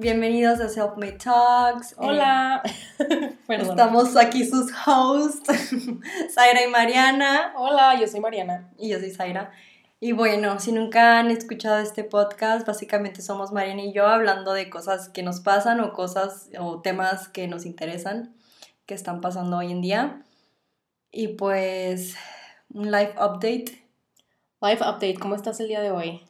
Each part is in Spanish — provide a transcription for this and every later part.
Bienvenidos a Self Made Talks. Hola. Eh, estamos aquí sus hosts, Zaira y Mariana. Hola, yo soy Mariana. Y yo soy Zaira. Y bueno, si nunca han escuchado este podcast, básicamente somos Mariana y yo hablando de cosas que nos pasan o cosas o temas que nos interesan, que están pasando hoy en día. Y pues, un live update. Live update, ¿cómo estás el día de hoy?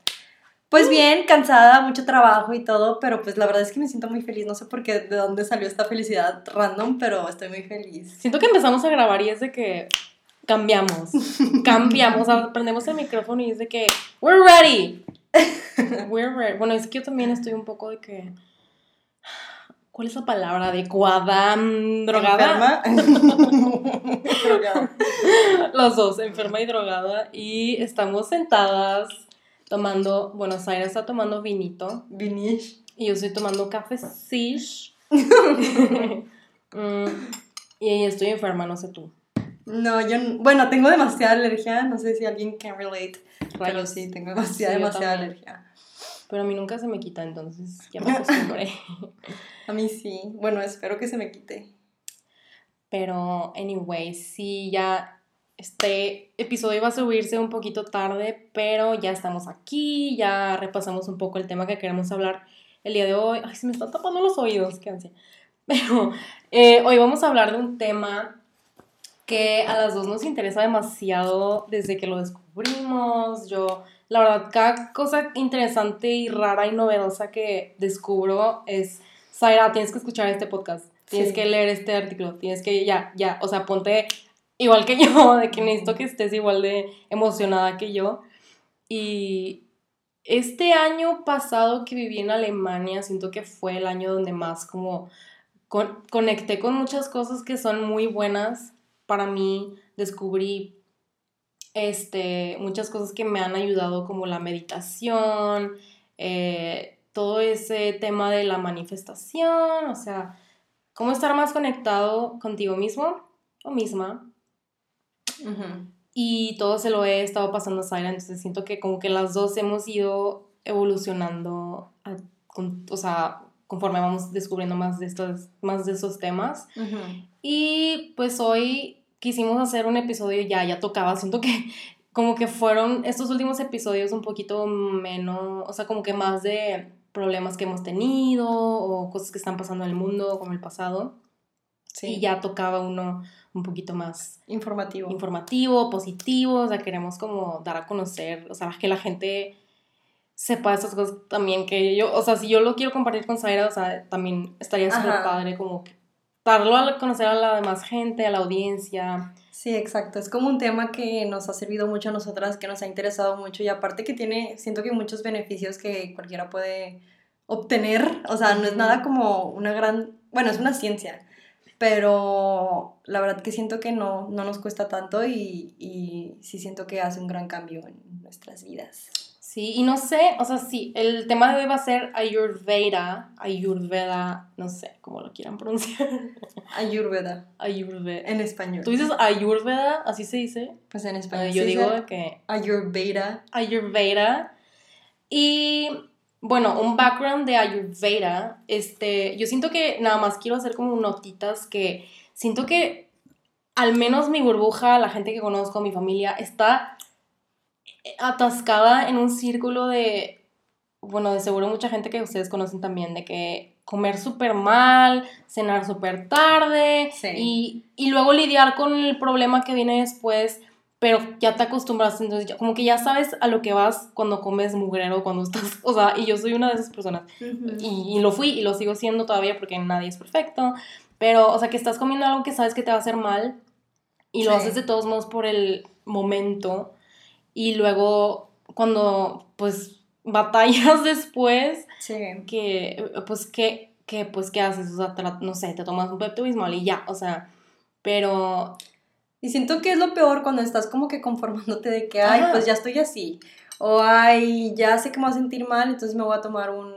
Pues bien, cansada, mucho trabajo y todo, pero pues la verdad es que me siento muy feliz. No sé por qué, de dónde salió esta felicidad random, pero estoy muy feliz. Siento que empezamos a grabar y es de que cambiamos, cambiamos, prendemos el micrófono y es de que we're ready. We're ready. Bueno, es que yo también estoy un poco de que ¿Cuál es la palabra adecuada? ¿Drogada? drogada. Los dos, enferma y drogada. Y estamos sentadas tomando, bueno, Zaira está tomando vinito. Vinish. Y yo estoy tomando café sish. Mm, y estoy enferma, no sé tú. No, yo, bueno, tengo demasiada alergia, no sé si alguien can relate, pero sí, tengo demasiada, demasiada alergia. Pero a mí nunca se me quita, entonces ya me acostumbré. a mí sí, bueno, espero que se me quite. Pero, anyway, sí, ya este episodio iba a subirse un poquito tarde, pero ya estamos aquí, ya repasamos un poco el tema que queremos hablar el día de hoy. Ay, se me están tapando los oídos, qué ansia. Pero eh, hoy vamos a hablar de un tema que a las dos nos interesa demasiado desde que lo descubrimos. Yo, la verdad, cada cosa interesante y rara y novedosa que descubro es, Zaira, tienes que escuchar este podcast, tienes que leer este artículo, tienes que, ya, ya, o sea, ponte igual que yo, de que necesito que estés igual de emocionada que yo. Y este año pasado que viví en Alemania, siento que fue el año donde más como conecté con muchas cosas que son muy buenas para mí, descubrí este, muchas cosas que me han ayudado como la meditación, eh, todo ese tema de la manifestación, o sea, cómo estar más conectado contigo mismo o misma y todo se lo he estado pasando a Zaira, entonces siento que como que las dos hemos ido evolucionando, o sea, conforme vamos descubriendo más de, estos, más de esos temas. Y pues hoy quisimos hacer un episodio, ya, ya tocaba, siento que como que fueron estos últimos episodios un poquito menos, o sea, como que más de problemas que hemos tenido o cosas que están pasando en el mundo como el pasado. Sí. Y ya tocaba uno un poquito más informativo. Informativo, positivo, o sea, queremos como dar a conocer, o sea, que la gente sepa esas cosas también que yo, o sea, si yo lo quiero compartir con Zaira, o sea, también estaría súper padre como darlo a conocer a la demás gente, a la audiencia. Sí, exacto. Es como un tema que nos ha servido mucho a nosotras, que nos ha interesado mucho y aparte que tiene, siento que muchos beneficios que cualquiera puede obtener. O sea, no es nada como una gran, bueno, es una ciencia, pero la verdad que siento que no, no nos cuesta tanto y, y sí siento que hace un gran cambio en nuestras vidas. Sí, y no sé, o sea, sí, el tema de hoy va a ser Ayurveda, Ayurveda, no sé cómo lo quieran pronunciar. Ayurveda. Ayurveda. En español. ¿Tú dices Ayurveda? ¿Así se dice? Pues en español. yo digo que... Ayurveda. Ayurveda. Y bueno, un background de Ayurveda, este, yo siento que nada más quiero hacer como notitas que siento que al menos mi burbuja, la gente que conozco, mi familia, está atascada en un círculo de, bueno, de seguro mucha gente que ustedes conocen también, de que comer súper mal, cenar súper tarde y, y luego lidiar con el problema que viene después pero ya te acostumbras, entonces como que ya sabes a lo que vas cuando comes mugrero, cuando estás, o sea, y yo soy una de esas personas, y, lo fui y lo sigo siendo todavía porque nadie es perfecto, pero, o sea, que estás comiendo algo que sabes que te va a hacer mal y lo haces de todos modos por el momento, y luego cuando, pues, batallas después, que, pues, ¿qué, que, pues, ¿qué haces? O sea, no sé, te tomas un Pepto Bismol y ya, o sea, pero y siento que es lo peor cuando estás como que conformándote de que, ay, pues ya estoy así. O, ay, ya sé que me voy a sentir mal, entonces me voy a tomar un,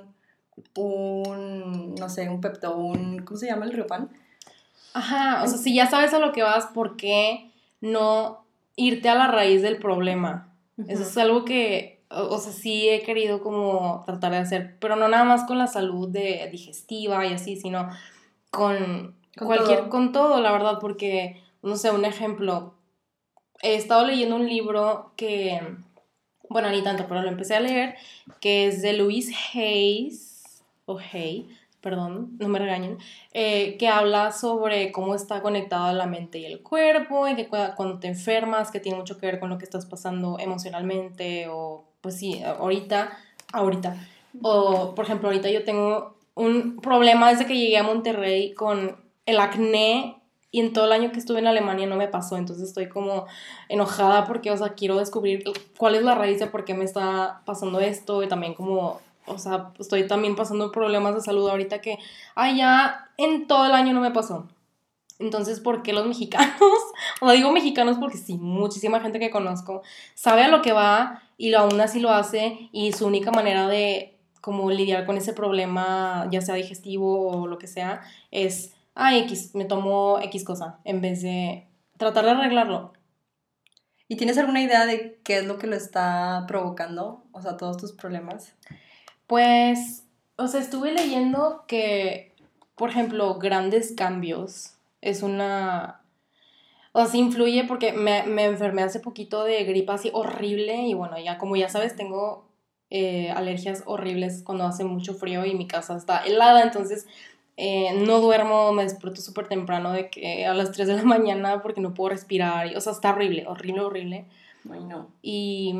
un no sé, un Pepto, un, ¿cómo se llama el Riopan? Ajá, o sea, si ya sabes a lo que vas, ¿por qué no irte a la raíz del problema? Eso es algo que o, sea, sí he querido como tratar de hacer, pero no nada más con la salud de digestiva y así, sino con, cualquier, con todo, la verdad, porque, no sé, un ejemplo, he estado leyendo un libro que, bueno, ni tanto, pero lo empecé a leer, que es de Louise Hayes, o Hay, perdón, no me regañen, eh, que habla sobre cómo está conectada la mente y el cuerpo, y que cuando te enfermas, que tiene mucho que ver con lo que estás pasando emocionalmente, o pues sí, ahorita, ahorita. O, por ejemplo, ahorita yo tengo un problema desde que llegué a Monterrey con el acné y en todo el año que estuve en Alemania no me pasó, entonces estoy como enojada porque, o sea, quiero descubrir cuál es la raíz de por qué me está pasando esto y también como o sea, estoy también pasando problemas de salud ahorita que, ay, ya en todo el año no me pasó. Entonces, ¿por qué los mexicanos? O digo mexicanos porque sí, muchísima gente que conozco sabe a lo que va y aún así lo hace y su única manera de como lidiar con ese problema, ya sea digestivo o lo que sea, es, ay, X, me tomo X cosa, en vez de tratar de arreglarlo. ¿Y tienes alguna idea de qué es lo que lo está provocando? O sea, todos tus problemas. Pues, o sea, estuve leyendo que, por ejemplo, grandes cambios es una... O sea, influye porque me, me enfermé hace poquito de gripa así horrible y bueno, ya como ya sabes, tengo eh, alergias horribles cuando hace mucho frío y mi casa está helada, entonces eh, no duermo, me despierto súper temprano de que a las 3 de la mañana porque no puedo respirar, y, o sea, está horrible, horrible, horrible. Bueno. Y,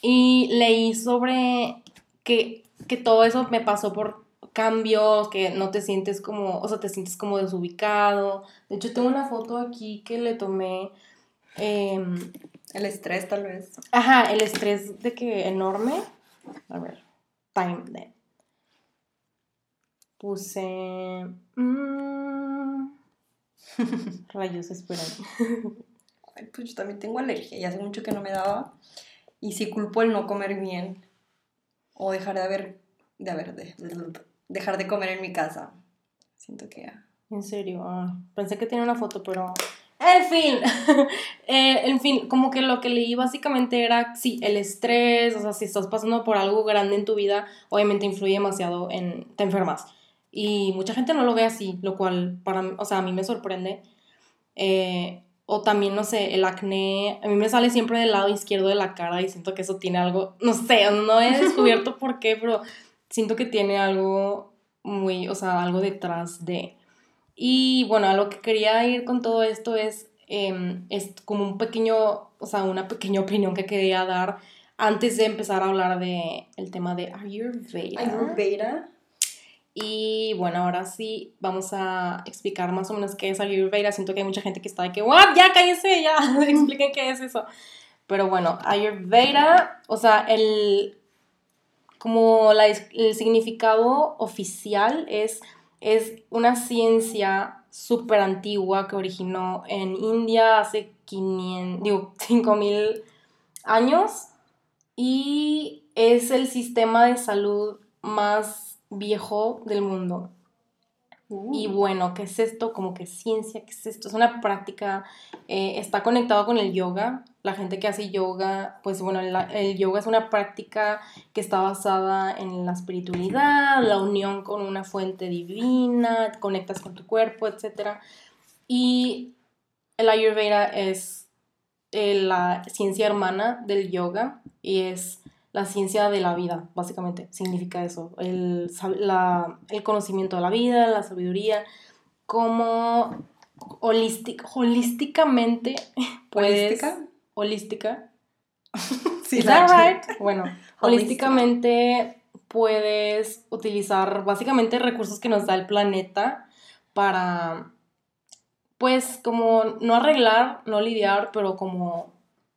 y leí sobre que, que todo eso me pasó por cambios, que no te sientes como, o sea, te sientes como desubicado. De hecho, tengo una foto aquí que le tomé. Em, el estrés, tal vez. Ajá, el estrés de que enorme. A ver, time then. Puse. Mm, rayos, esperen. Ay, pues yo también tengo alergia y hace mucho que no me daba. Y sí culpo el no comer bien o dejar de haber, de haber, de, dejar de comer en mi casa. Siento que ya. En serio, ah, pensé que tenía una foto, pero... En fin, eh, en fin, como que lo que leí básicamente era, sí, el estrés, o sea, si estás pasando por algo grande en tu vida, obviamente influye demasiado en, te enfermas. Y mucha gente no lo ve así, lo cual, para, o sea, a mí me sorprende. Eh, o también, no sé, el acné, a mí me sale siempre del lado izquierdo de la cara y siento que eso tiene algo, no sé, no he descubierto por qué, pero siento que tiene algo muy, o sea, algo detrás de. Y bueno, a lo que quería ir con todo esto es, em, es como un pequeño, o sea, una pequeña opinión que quería dar antes de empezar a hablar de el tema de Ayurveda. Ayurveda. Y bueno, ahora sí vamos a explicar más o menos qué es Ayurveda. Siento que hay mucha gente que está de que, ¡What! Ya cállese, ya expliquen qué es eso. Pero bueno, Ayurveda, o sea, el, como la, el significado oficial es, es una ciencia súper antigua que originó en India hace 500, digo, 5000 años y es el sistema de salud más viejo del mundo. Y uh. bueno, ¿qué es esto? Como que ciencia, ¿qué es esto? Es una práctica, eh, está conectado con el yoga. La gente que hace yoga, pues bueno, el, yoga es una práctica que está basada en la espiritualidad, la unión con una fuente divina, conectas con tu cuerpo, etc. Y el Ayurveda es eh, la ciencia hermana del yoga y es la ciencia de la vida, básicamente, significa eso, el, conocimiento de la vida, la sabiduría, como holísticamente puedes... ¿Holística? Holística. sí, right? Bueno, holísticamente puedes utilizar básicamente recursos que nos da el planeta para, pues, como no arreglar, no lidiar, pero como,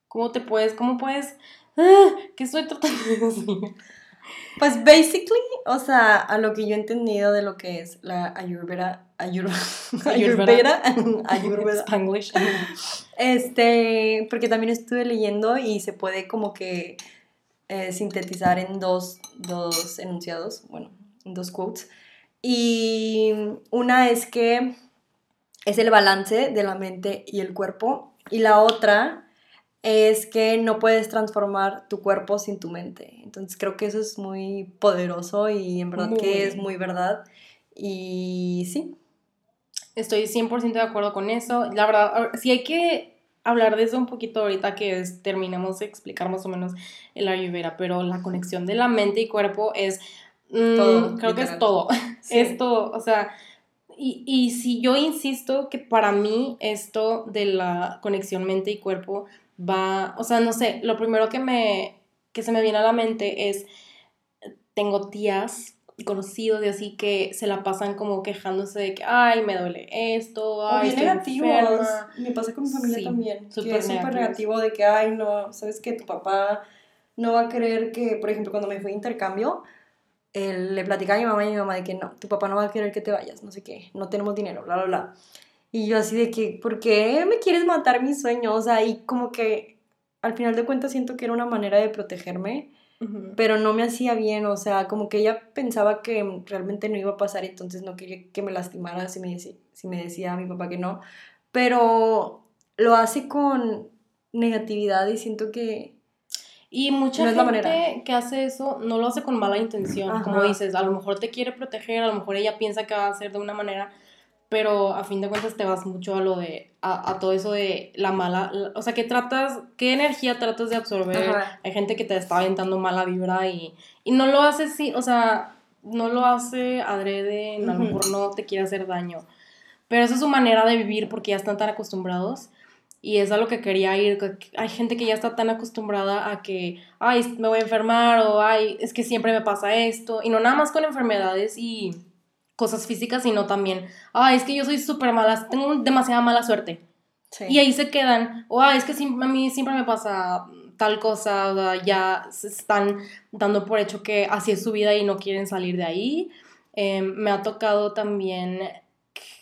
¿cómo te puedes, cómo puedes ¿Qué estoy tratando de decir? Pues basically, o sea, a lo que yo he entendido de lo que es la Ayurveda, Ayurveda, Ayurveda, Ayurveda, Spanglish. Este, porque también estuve leyendo y se puede como que eh, sintetizar en dos, dos enunciados, bueno, en dos quotes. Y una es que es el balance de la mente y el cuerpo y la otra es que no puedes transformar tu cuerpo sin tu mente. Entonces creo que eso es muy poderoso y en verdad que es muy verdad. Y sí. Estoy 100% de acuerdo con eso. La verdad, si hay que hablar de eso un poquito ahorita que terminemos de explicar más o menos el Ayurveda, pero la conexión de la mente y cuerpo es... Mm, creo que es todo. Es todo. O sea, y, y si yo insisto que para mí esto de la conexión mente y cuerpo va, o sea, no sé, lo primero que me, que se me viene a la mente es, tengo tías conocidos de así que se la pasan como quejándose de que, ay, me duele esto, ay, o bien negativos. Me pasa con mi familia también. Super que es súper negativo de que, ay, no, sabes que tu papá no va a querer que, por ejemplo, cuando me fui a intercambio, le platicaba a mi mamá y a mi mamá de que no, tu papá no va a querer que te vayas, no sé qué, no tenemos dinero, bla, bla, bla. Y yo así de que, ¿por qué me quieres matar mis sueños? O sea, y como que al final de cuentas siento que era una manera de protegerme, pero no me hacía bien, o sea, como que ella pensaba que realmente no iba a pasar, entonces no quería que me lastimara si me, decía, si me decía a mi papá que no, pero lo hace con negatividad y siento que... Y mucha gente que hace eso no lo hace con mala intención, como dices, a lo mejor te quiere proteger, a lo mejor ella piensa que va a hacer de una manera, pero a fin de cuentas te vas mucho a lo de, a, a todo eso de la mala, o sea, que tratas, qué energía tratas de absorber. Hay gente que te está aventando mala vibra y, y no lo hace, sí, o sea, no lo hace adrede, a lo mejor no te quiere hacer daño. Pero esa es su manera de vivir porque ya están tan acostumbrados. Y es a lo que quería ir. Hay gente que ya está tan acostumbrada a que, ay, me voy a enfermar o, ay, es que siempre me pasa esto. Y no nada más con enfermedades y cosas físicas, sino también, ah, es que yo soy súper mala, tengo demasiada mala suerte. Y ahí se quedan, o ah, es que a mí siempre me pasa tal cosa, o ya se están dando por hecho que así es su vida y no quieren salir de ahí. Em, me ha tocado también,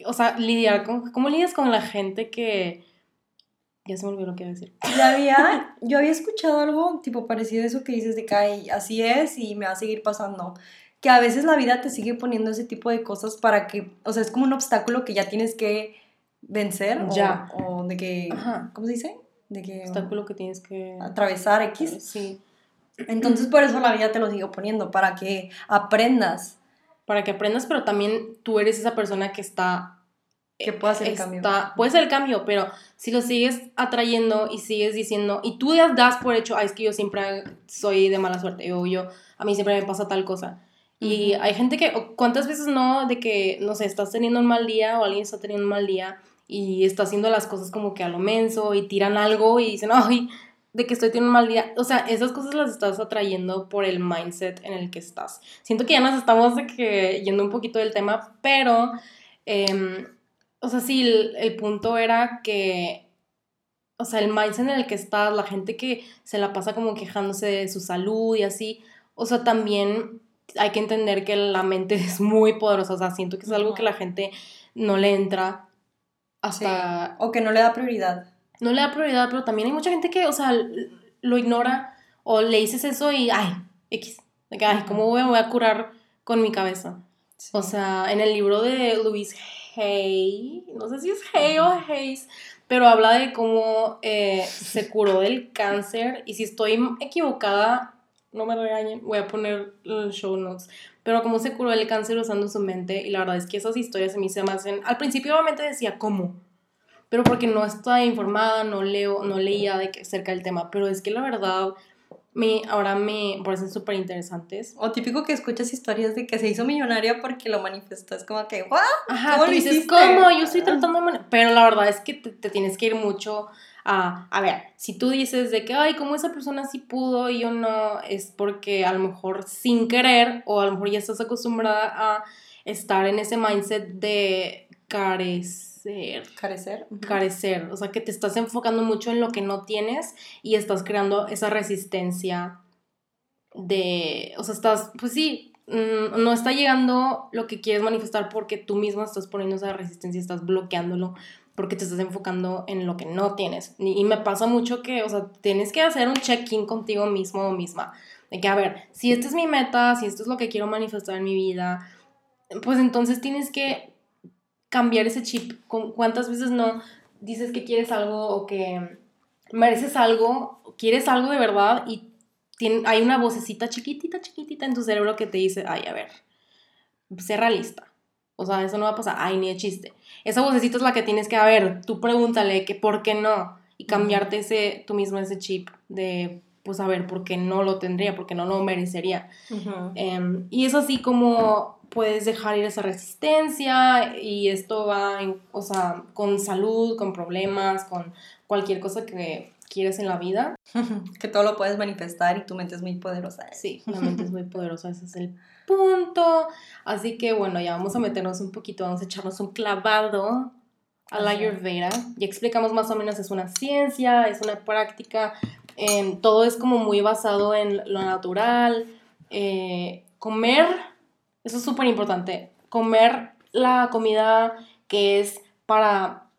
o sea, lidiar con, ¿cómo lidias con la gente que... Ya se me olvidó lo que iba a decir. Ya había, yo había escuchado algo tipo parecido a eso que dices de que así es y me va a seguir pasando que a veces la vida te sigue poniendo ese tipo de cosas para que, o sea, es como un obstáculo que ya tienes que vencer. Ya. O, de que, ¿cómo se dice? De que... Obstáculo que tienes que... Atravesar X. Sí. Entonces por eso la vida te lo sigo poniendo, para que aprendas. Para que aprendas, pero también tú eres esa persona que está... Que puede hacer el cambio. Puede ser el cambio, pero si lo sigues atrayendo y sigues diciendo, y tú das por hecho, ah, es que yo siempre soy de mala suerte, o yo, a mí siempre me pasa tal cosa y hay gente que, ¿cuántas veces no? De que, no sé, estás teniendo un mal día o alguien está teniendo un mal día y está haciendo las cosas como que a lo menso y tiran algo y dicen, ay, de que estoy teniendo un mal día. O sea, esas cosas las estás atrayendo por el mindset en el que estás. Siento que ya nos estamos de que yendo un poquito del tema, pero, em, o sea, sí, el, el punto era que o sea, el mindset en el que estás, la gente que se la pasa como quejándose de su salud y así, o sea, también hay que entender que la mente es muy poderosa, o sea, siento que es algo que la gente no le entra hasta... O que no le da prioridad. No le da prioridad, pero también hay mucha gente que, o sea, lo ignora o le dices eso y, ay, X, de que, ay, ¿cómo voy, voy a curar con mi cabeza? O sea, en el libro de Louise Hay, no sé si es Hay o Hayes, pero habla de cómo eh, se curó del cáncer y si estoy equivocada, no me regañen, voy a poner los show notes. Pero cómo se curó el cáncer usando su mente, y la verdad es que esas historias a mí se me hacen. Al principio, obviamente, decía cómo, pero porque no estaba informada, no leo, no leía de que, cerca del tema. Pero es que la verdad, me, ahora me parecen súper interesantes. O típico que escuchas historias de que se hizo millonaria porque lo manifestó. Es como que, ¿what? Ajá, ¿Cómo dices, ¿cómo? Yo estoy tratando de. Pero la verdad es que te tienes que ir mucho a, ver, si tú dices de que, ay, como esa persona sí pudo y yo no, es porque a lo mejor sin querer o a lo mejor ya estás acostumbrada a estar en ese mindset de carecer. Carecer. Carecer, o sea, que te estás enfocando mucho en lo que no tienes y estás creando esa resistencia de, o sea, estás, pues sí, mm, no está llegando lo que quieres manifestar porque tú mismo estás poniendo esa resistencia, estás bloqueándolo porque te estás enfocando en lo que no tienes. Y, me pasa mucho que, o sea, tienes que hacer un check-in contigo mismo o misma. De que, a ver, si esta es mi meta, si esto es lo que quiero manifestar en mi vida, pues entonces tienes que cambiar ese chip. ¿Cuántas veces no dices que quieres algo o que mereces algo, quieres algo de verdad y hay una vocecita chiquitita, chiquitita en tu cerebro que te dice, ay, a ver, sé realista. O sea, eso no va a pasar, ay, ni de chiste. Esa vocecita es la que tienes que, a ver, tú pregúntale que por qué no y cambiarte ese, tú mismo ese chip de, pues, a ver, por qué no lo tendría, por qué no lo merecería. Em, y es así como puedes dejar ir esa resistencia y esto va, o sea, con salud, con problemas, con cualquier cosa que quieres en la vida. que todo lo puedes manifestar y tu mente es muy poderosa. Sí, la mente es muy poderosa, ese es el punto. Así que bueno, ya vamos a meternos un poquito, vamos a echarnos un clavado a la Ayurveda. Ya explicamos más o menos, es una ciencia, es una práctica, em, todo es como muy basado en lo natural. Eh, comer, eso es súper importante, comer la comida que es para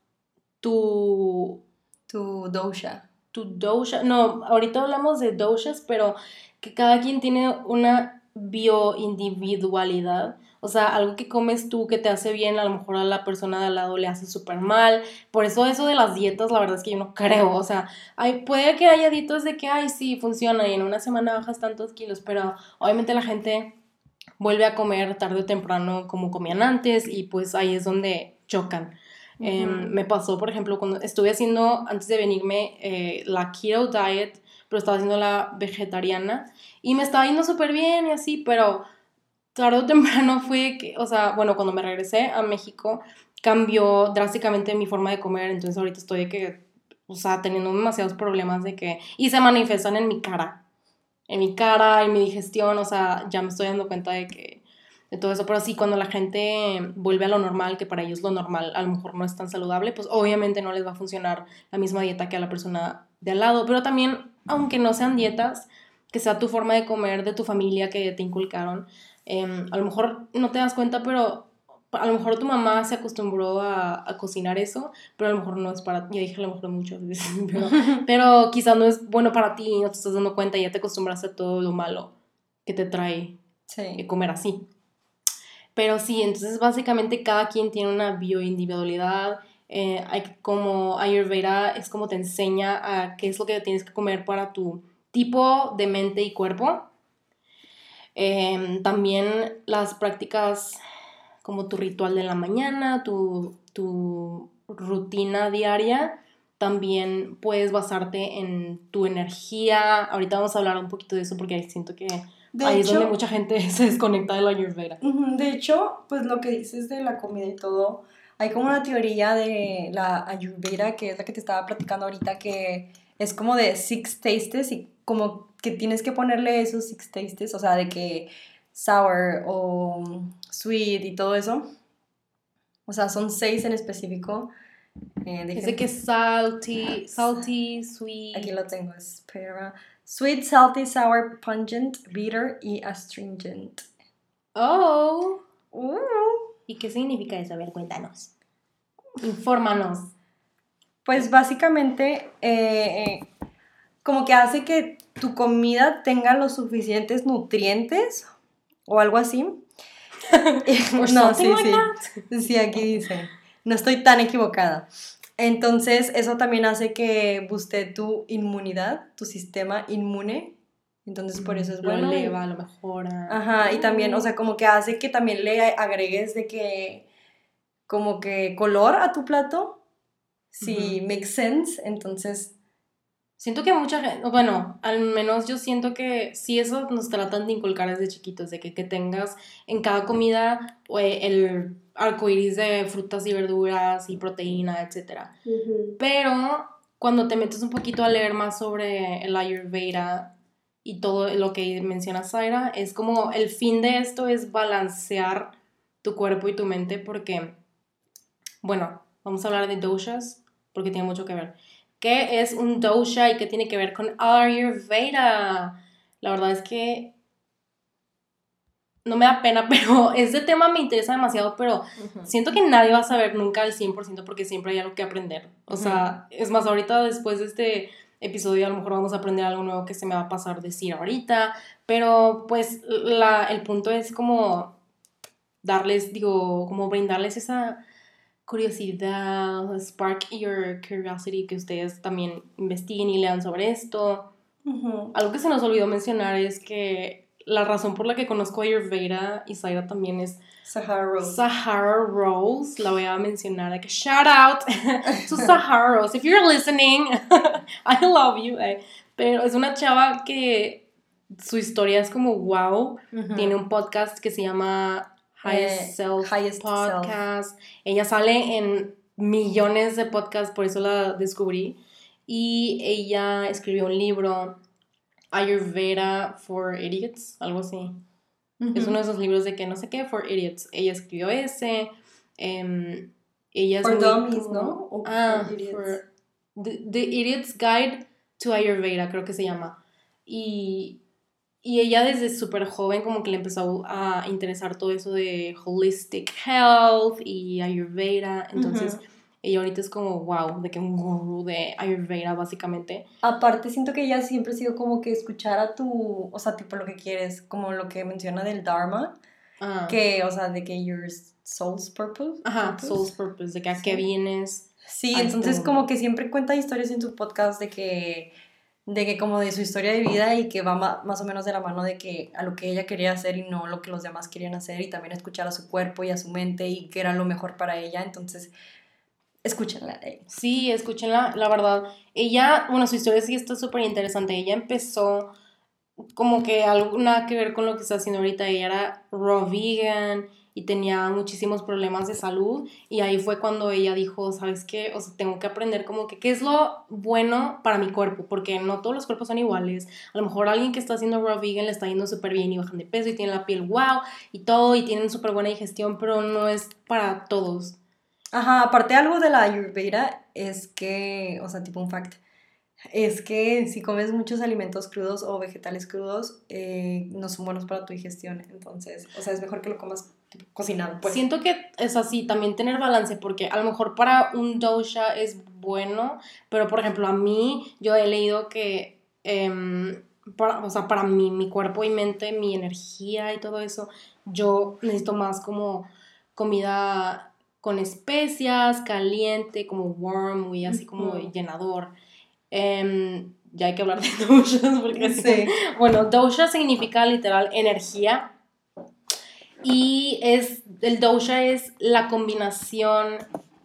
tu... Tu dosha tu dosha, no, ahorita hablamos de doshas, pero que cada quien tiene una bioindividualidad. O sea, algo que comes tú que te hace bien, a lo mejor a la persona de al lado le hace súper mal. Por eso eso de las dietas, la verdad es que yo no creo. O sea, hay, puede que haya dietas de que, ay, sí, funciona y en una semana bajas tantos kilos, pero obviamente la gente vuelve a comer tarde o temprano como comían antes y pues ahí es donde chocan. Em, me pasó, por ejemplo, cuando estuve haciendo, antes de venirme, eh, la keto diet, pero estaba haciendo la vegetariana y me estaba yendo súper bien y así, pero tarde o temprano fue que, o sea, bueno, cuando me regresé a México, cambió drásticamente mi forma de comer, entonces ahorita estoy de que, o sea, teniendo demasiados problemas de que, y se manifiestan en mi cara, en mi cara, en mi digestión, o sea, ya me estoy dando cuenta de que de todo eso. Pero sí, cuando la gente vuelve a lo normal, que para ellos lo normal a lo mejor no es tan saludable, pues obviamente no les va a funcionar la misma dieta que a la persona de al lado. Pero también, aunque no sean dietas, que sea tu forma de comer de tu familia que te inculcaron, em, a lo mejor no te das cuenta, pero a lo mejor tu mamá se acostumbró a, cocinar eso, pero a lo mejor no es para ti. Ya dije a lo mejor muchas veces, pero, pero quizás no es bueno para ti, no te estás dando cuenta y ya te acostumbraste a todo lo malo que te trae comer así. Pero sí, entonces básicamente cada quien tiene una bioindividualidad. Eh, hay como Ayurveda es como te enseña a qué es lo que tienes que comer para tu tipo de mente y cuerpo. Em, también las prácticas como tu ritual de la mañana, tu, tu rutina diaria, también puedes basarte en tu energía. Ahorita vamos a hablar un poquito de eso porque siento que Ahí es donde mucha gente se desconecta de la Ayurveda. De hecho, pues lo que dices de la comida y todo, hay como una teoría de la Ayurveda, que es la que te estaba platicando ahorita, que es como de six tastes y como que tienes que ponerle esos six tastes, o sea, de que sour o sweet y todo eso. O sea, son seis en específico. Eh, Dice que salty, salty, sweet. Aquí lo tengo, espera. Sweet, salty, sour, pungent, bitter y astringent. Oh. Uh. ¿Y qué significa eso? A ver, cuéntanos. Infórmanos. Pues básicamente, eh, eh, como que hace que tu comida tenga los suficientes nutrientes o algo así. no, sí, sí. Sí, aquí dice. No estoy tan equivocada. Entonces, eso también hace que buste tu inmunidad, tu sistema inmune. Entonces, por eso es bueno. Lo eleva, lo mejora. Ajá, y también, o sea, como que hace que también le agregues de que, como que color a tu plato. Si makes sense, entonces Siento que mucha gente, bueno, al menos yo siento que si eso nos tratan de inculcar desde chiquitos, de que, que tengas en cada comida eh, el arco iris de frutas y verduras y proteína, etc. Pero cuando te metes un poquito a leer más sobre el Ayurveda y todo lo que menciona Zaira, es como el fin de esto es balancear tu cuerpo y tu mente porque, bueno, vamos a hablar de doshas porque tiene mucho que ver ¿Qué es un dosha y qué tiene que ver con Ayurveda? La verdad es que no me da pena, pero ese tema me interesa demasiado, pero siento que nadie va a saber nunca al 100% porque siempre hay algo que aprender. O sea, es más, ahorita después de este episodio a lo mejor vamos a aprender algo nuevo que se me va a pasar decir ahorita, pero pues la, el punto es como darles, digo, como brindarles esa curiosidad, spark your curiosity, que ustedes también investiguen y lean sobre esto. Algo que se nos olvidó mencionar es que la razón por la que conozco a Ayurveda y Zaira también es Sahara Rose. Sahara Rose, la voy a mencionar, like shout out to Sahara Rose. If you're listening, I love you. Eh. Pero es una chava que su historia es como wow. Tiene un podcast que se llama Highest eh, Self Podcast. Ella sale en millones de podcasts, por eso la descubrí. Y ella escribió un libro, Ayurveda for Idiots, algo así. Es uno de esos libros de que no sé qué, For Idiots. Ella escribió ese. Um, ella for Dummies, ¿no? ah, for idiots. the, Idiot's Guide to Ayurveda, creo que se llama. Y, y ella desde súper joven como que le empezó a interesar todo eso de holistic health y Ayurveda. Entonces... Y ahorita es como, wow, de que un gurú de Ayurveda, básicamente. Aparte, siento que ella siempre ha sido como que escuchar a tu, o sea, tipo lo que quieres, como lo que menciona del Dharma, ah. que, o sea, de que your soul's purpose. Ajá, soul's purpose, de que a qué vienes. Sí, entonces como que siempre cuenta historias en tu podcast de que de que como de su historia de vida y que va más o menos de la mano de que a lo que ella quería hacer y no lo que los demás querían hacer y también escuchar a su cuerpo y a su mente y que era lo mejor para ella. Entonces, escúchenla. Sí, escúchenla, la verdad. Ella, bueno, su historia sí está súper interesante. Ella empezó como que algo nada que ver con lo que está haciendo ahorita. Ella era raw vegan y tenía muchísimos problemas de salud y ahí fue cuando ella dijo, ¿sabes qué? O sea, tengo que aprender como que qué es lo bueno para mi cuerpo, porque no todos los cuerpos son iguales. A lo mejor alguien que está haciendo raw vegan le está yendo súper bien y bajan de peso y tiene la piel wow y todo y tienen súper buena digestión, pero no es para todos. Ajá, aparte algo de la Ayurveda es que, o sea, tipo un fact, es que si comes muchos alimentos crudos o vegetales crudos, eh, no son buenos para tu digestión. Entonces, o sea, es mejor que lo comas cocinado. Pues. Siento que es así, también tener balance, porque a lo mejor para un dosha es bueno, pero por ejemplo, a mí, yo he leído que, em, o sea, para mí, mi cuerpo y mente, mi energía y todo eso, yo necesito más como comida con especias, caliente, como warm, muy así como llenador. Em, ya hay que hablar de doshas porque sí. Bueno, dosha significa literal energía y es el dosha es la combinación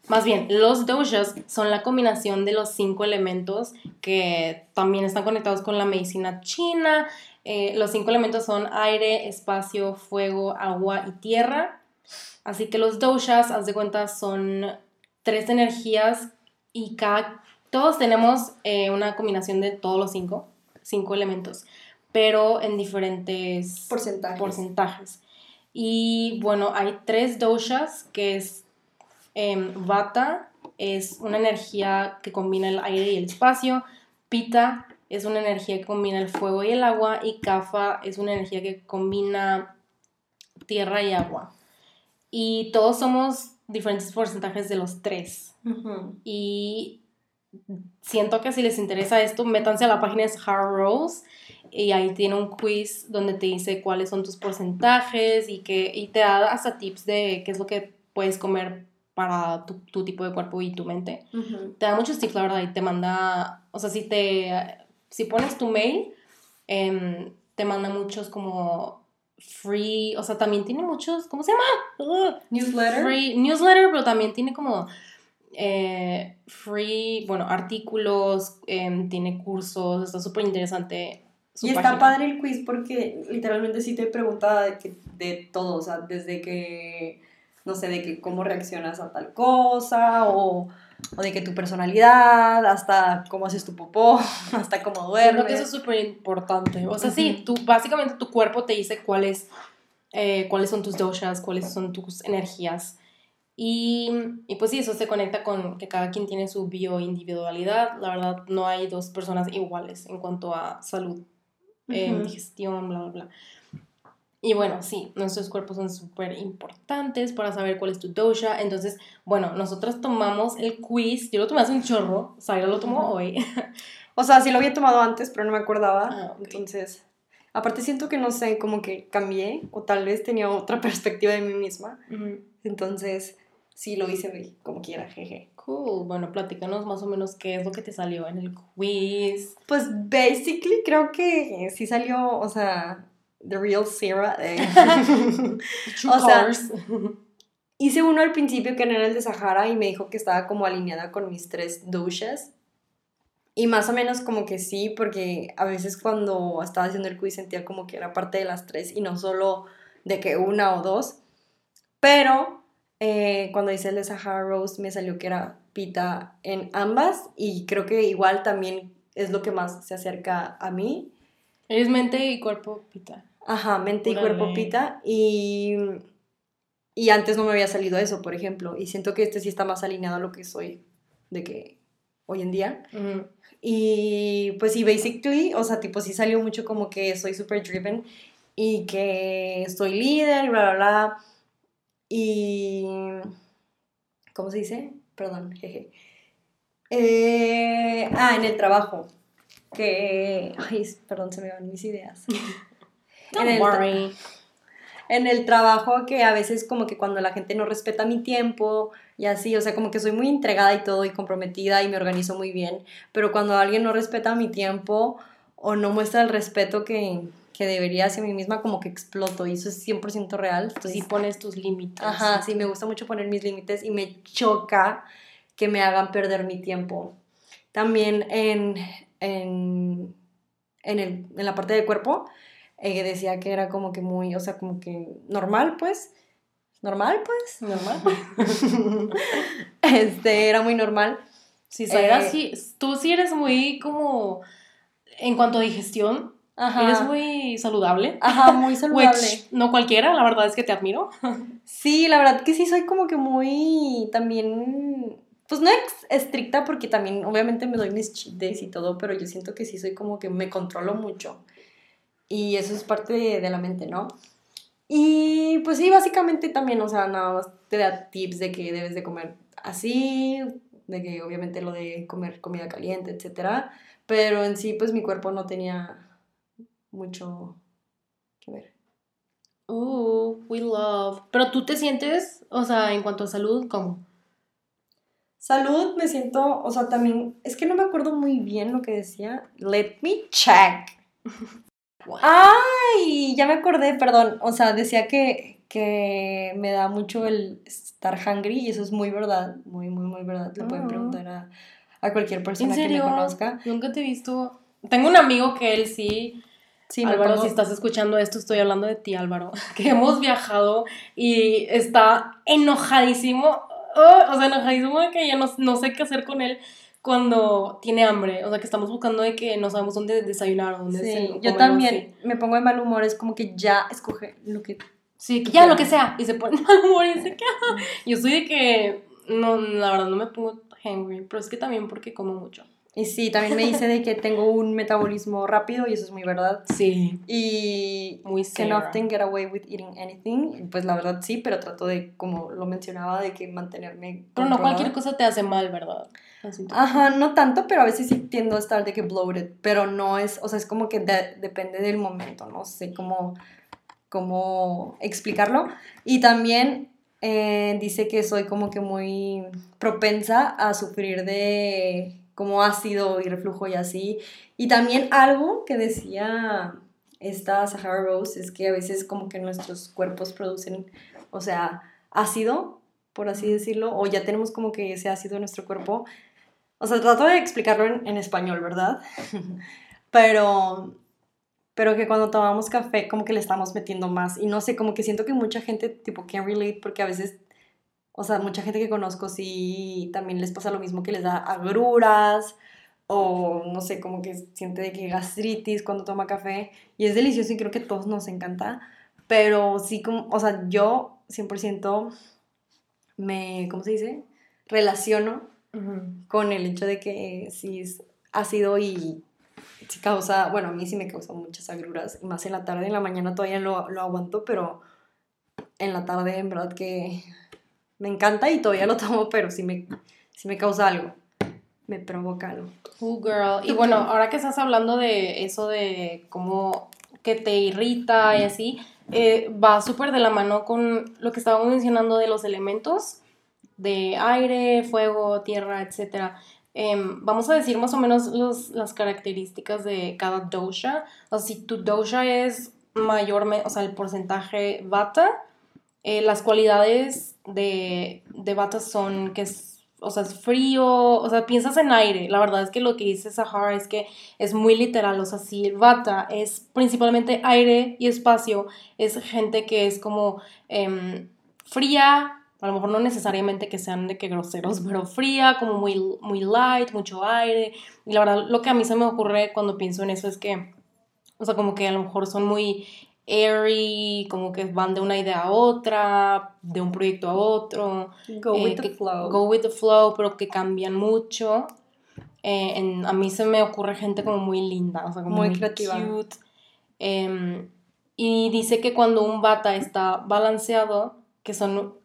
más bien, los doshas son la combinación de los cinco elementos que también están conectados con la medicina china. Eh, los cinco elementos son aire, espacio, fuego, agua y tierra. Así que los doshas, haz de cuenta, son tres energías y cada, todos tenemos eh, una combinación de todos los cinco, cinco elementos, pero en diferentes porcentajes. porcentajes. Y bueno, hay tres doshas, que es eh, Vata, es una energía que combina el aire y el espacio, Pita es una energía que combina el fuego y el agua, y Kapha es una energía que combina tierra y agua. Y todos somos diferentes porcentajes de los tres. Y siento que si les interesa esto, métanse a la página de Hard Rose y ahí tiene un quiz donde te dice cuáles son tus porcentajes y, que, y te da hasta tips de qué es lo que puedes comer para tu, tipo de cuerpo y tu mente. Te da muchos tips, la verdad, y te manda, o sea, si te, si pones tu mail, em, te manda muchos como free, o sea, también tiene muchos, ¿cómo se llama? newsletter. Free newsletter, pero también tiene como eh, free, bueno, artículos, em, tiene cursos, está súper interesante. y está padre el quiz porque literalmente sí te pregunta de, de todo, o sea, desde que, no sé, de que cómo reaccionas a tal cosa o o de que tu personalidad, hasta cómo haces tu popó, hasta cómo duermes. Creo que eso es súper importante. O sea, sí, tú, básicamente tu cuerpo te dice cuáles, eh, cuáles son tus doshas, cuáles son tus energías. Y, y, pues sí, eso se conecta con que cada quien tiene su bioindividualidad. La verdad, no hay dos personas iguales en cuanto a salud, eh, digestión, bla, bla, bla. Y bueno, sí, nuestros cuerpos son súper importantes para saber cuál es tu dosha. Entonces, bueno, nosotros tomamos el quiz. Yo lo tomé hace un chorro. Zaira lo tomó hoy. o sea, sí lo había tomado antes, pero no me acordaba. Ah, Entonces, aparte siento que no sé, como que cambié o tal vez tenía otra perspectiva de mí misma. Entonces, sí lo hice como quiera, jeje. Cool. Bueno, platícanos más o menos qué es lo que te salió en el quiz. Pues, basically, creo que sí salió, o sea, The Real Sarah. Eh. o sea, hice uno al principio que no era el de Sahara y me dijo que estaba como alineada con mis tres douches. Y más o menos como que sí, porque a veces cuando estaba haciendo el quiz sentía como que era parte de las tres y no solo de que una o dos. Pero eh, cuando hice el de Sahara Rose me salió que era pita en ambas y creo que igual también es lo que más se acerca a mí. Es mente y cuerpo pita. Ajá, mente y cuerpo pita y, y antes no me había salido eso, por ejemplo, y siento que este sí está más alineado a lo que soy de que hoy en día. Y pues sí, basically, o sea, tipo sí salió mucho como que soy super driven y que soy líder, bla, bla, bla. Y... ¿Cómo se dice? Perdón, jeje. Eh, ah, en el trabajo. Que... Ay, perdón, se me van mis ideas. Don't en worry. En el trabajo que a veces como que cuando la gente no respeta mi tiempo y así, o sea, como que soy muy entregada y todo y comprometida y me organizo muy bien, pero cuando alguien no respeta mi tiempo o no muestra el respeto que, que debería hacia mí misma, como que exploto y eso es 100% real. Entonces, sí pones tus límites. Ajá, sí, me gusta mucho poner mis límites y me choca que me hagan perder mi tiempo. También en, en, en, el, en la parte del cuerpo, eh, decía que era como que muy, o sea, como que normal, pues normal, pues, normal. este, era muy normal. Sí, eh, tú sí eres muy como, en cuanto a digestión, eres muy saludable. Ajá, muy saludable. no cualquiera, la verdad es que te admiro. sí, la verdad que sí soy como que muy, también, pues no estricta porque también obviamente me doy mis cheat y todo, pero yo siento que sí soy como que me controlo mucho. Y eso es parte de la mente, ¿no? Y pues sí, básicamente también, o sea, nada más te da tips de que debes de comer así, de que obviamente lo de comer comida caliente, etcétera, pero en sí pues mi cuerpo no tenía mucho que ver. Uh, we love. Pero tú te sientes, o sea, en cuanto a salud, ¿cómo? Salud, me siento, o sea, también, es que no me acuerdo muy bien lo que decía. Let me check. ¡Ay! Ya me acordé, perdón. O sea, decía que, que me da mucho el estar hungry y eso es muy verdad. Muy, muy, muy verdad. Le pueden ah. preguntar a, a cualquier persona que me conozca. Nunca te he visto. Tengo un amigo que él sí. Sí, Álvaro, si estás escuchando esto, estoy hablando de ti, Álvaro. Que hemos viajado y está enojadísimo. Oh, o sea, enojadísimo de que ya no, no sé qué hacer con él cuando tiene hambre, o sea, que estamos buscando de que no sabemos dónde desayunar o dónde sí, yo también me pongo de mal humor, es como que ya escoge lo que... Sí, que ya lo que sea, y se pone de mal humor y dice que... Yo soy de que, no, la verdad no me pongo hungry, pero es que también porque como mucho. Y sí, también me dice de que tengo un metabolismo rápido y eso es muy verdad. Sí. Y muy can often get away with eating anything. Pues la verdad sí, pero trato de, como lo mencionaba, de que mantenerme. Pero no cualquier cosa te hace mal, ¿verdad? Ajá, no tanto, pero a veces sí tiendo a estar de que bloated, pero no es, o sea, es como que depende del momento, no sé cómo, cómo explicarlo. Y también eh, dice que soy como que muy propensa a sufrir de como ácido y reflujo y así. Y también algo que decía esta Sahara Rose es que a veces como que nuestros cuerpos producen, o sea, ácido, por así decirlo, o ya tenemos como que ese ácido en nuestro cuerpo. O sea, trato de explicarlo en, español, ¿verdad? pero, pero que cuando tomamos café como que le estamos metiendo más. Y no sé, como que siento que mucha gente tipo can relate porque a veces o sea, mucha gente que conozco sí también les pasa lo mismo que les da agruras o no sé, como que siente de que gastritis cuando toma café y es delicioso y creo que a todos nos encanta, pero sí como, o sea, yo 100% me, ¿cómo se dice? Relaciono con el hecho de que sí es ácido y sí causa, bueno, a mí sí me causa muchas agruras, y más en la tarde, en la mañana todavía lo, lo aguanto, pero en la tarde en verdad que me encanta y todavía lo tomo, pero si me, si me causa algo, me provoca algo. Cool girl. Y bueno, ahora que estás hablando de eso de cómo que te irrita y así, eh, va súper de la mano con lo que estábamos mencionando de los elementos. de aire, fuego, tierra, etc. Em, vamos a decir más o menos los, las características de cada dosha. O sea, si tu dosha es mayor, o sea, el porcentaje vata, eh, las cualidades de, de vata son que es o sea, es frío, o sea, piensas en aire. La verdad es que lo que dice Sahara es que es muy literal, o sea, si Vata es principalmente aire y espacio, es gente que es como em, fría, a lo mejor no necesariamente que sean de que groseros, pero fría, como muy, muy light, mucho aire. Y la verdad, lo que a mí se me ocurre cuando pienso en eso es que, o sea, como que a lo mejor son muy airy, como que van de una idea a otra, de un proyecto a otro. Go with eh, the flow. Go with the flow, pero que cambian mucho. Eh, a mí se me ocurre gente como muy linda, o sea, como muy, creativa. Cute. Em, y dice que cuando un bata está balanceado, que son,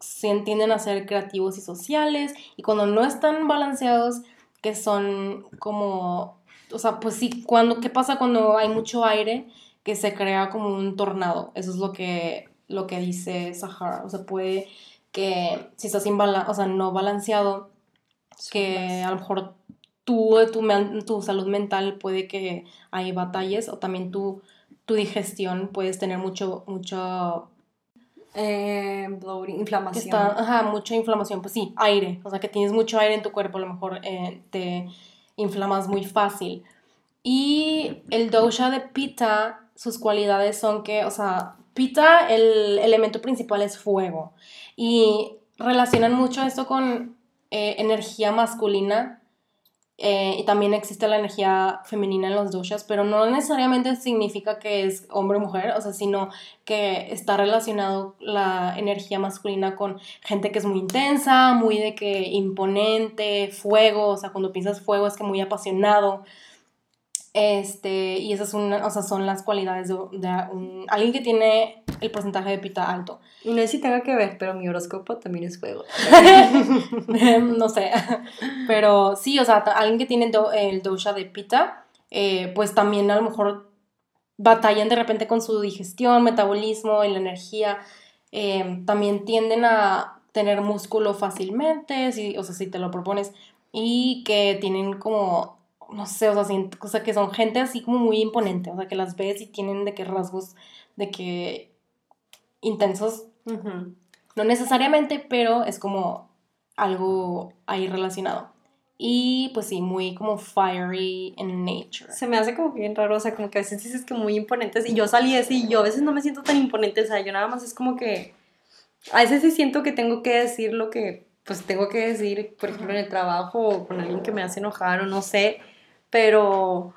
tienden a ser creativos y sociales, y cuando no están balanceados, que son como, o sea, pues sí, cuando, ¿qué pasa cuando hay mucho aire? Que se crea como un tornado. Eso es lo que, lo que dice Sahara. O sea, puede que si estás o sea, no balanceado, que a lo mejor tú, tu, tu salud mental puede que hay batallas o también tu, tu digestión puedes tener mucho, mucho eh, inflamación. ajá, mucha inflamación, pues sí, aire, o sea que tienes mucho aire en tu cuerpo, a lo mejor eh, te inflamas muy fácil. Y el dosha de pita sus cualidades son que, o sea, Pita, el elemento principal es fuego. Y relacionan mucho esto con eh, energía masculina. Eh, y también existe la energía femenina en los doshas, pero no necesariamente significa que es hombre o mujer, o sea, sino que está relacionado la energía masculina con gente que es muy intensa, muy de que imponente, fuego, o sea, cuando piensas fuego es que muy apasionado, este, y esas son, o sea, son las cualidades de, alguien que tiene el porcentaje de pita alto. No sé si tenga que ver, pero mi horóscopo también es fuego. no sé. Pero sí, o sea, alguien que tiene el dosha de pita, eh, pues también a lo mejor batallan de repente con su digestión, metabolismo y la energía. Eh, también tienden a tener músculo fácilmente, si, o sea, si te lo propones, y que tienen como no sé, o sea, que son gente así como muy imponente, o sea, que las ves y tienen de qué rasgos, de que intensos, no necesariamente, pero es como algo ahí relacionado. Y pues sí, muy como fiery in nature. Se me hace como bien raro, o sea, como que a veces dices que muy imponentes y yo salí así y yo a veces no me siento tan imponente, o sea, yo nada más es como que a veces sí siento que tengo que decir lo que pues tengo que decir, por ejemplo, en el trabajo o con alguien que me hace enojar o no sé, pero,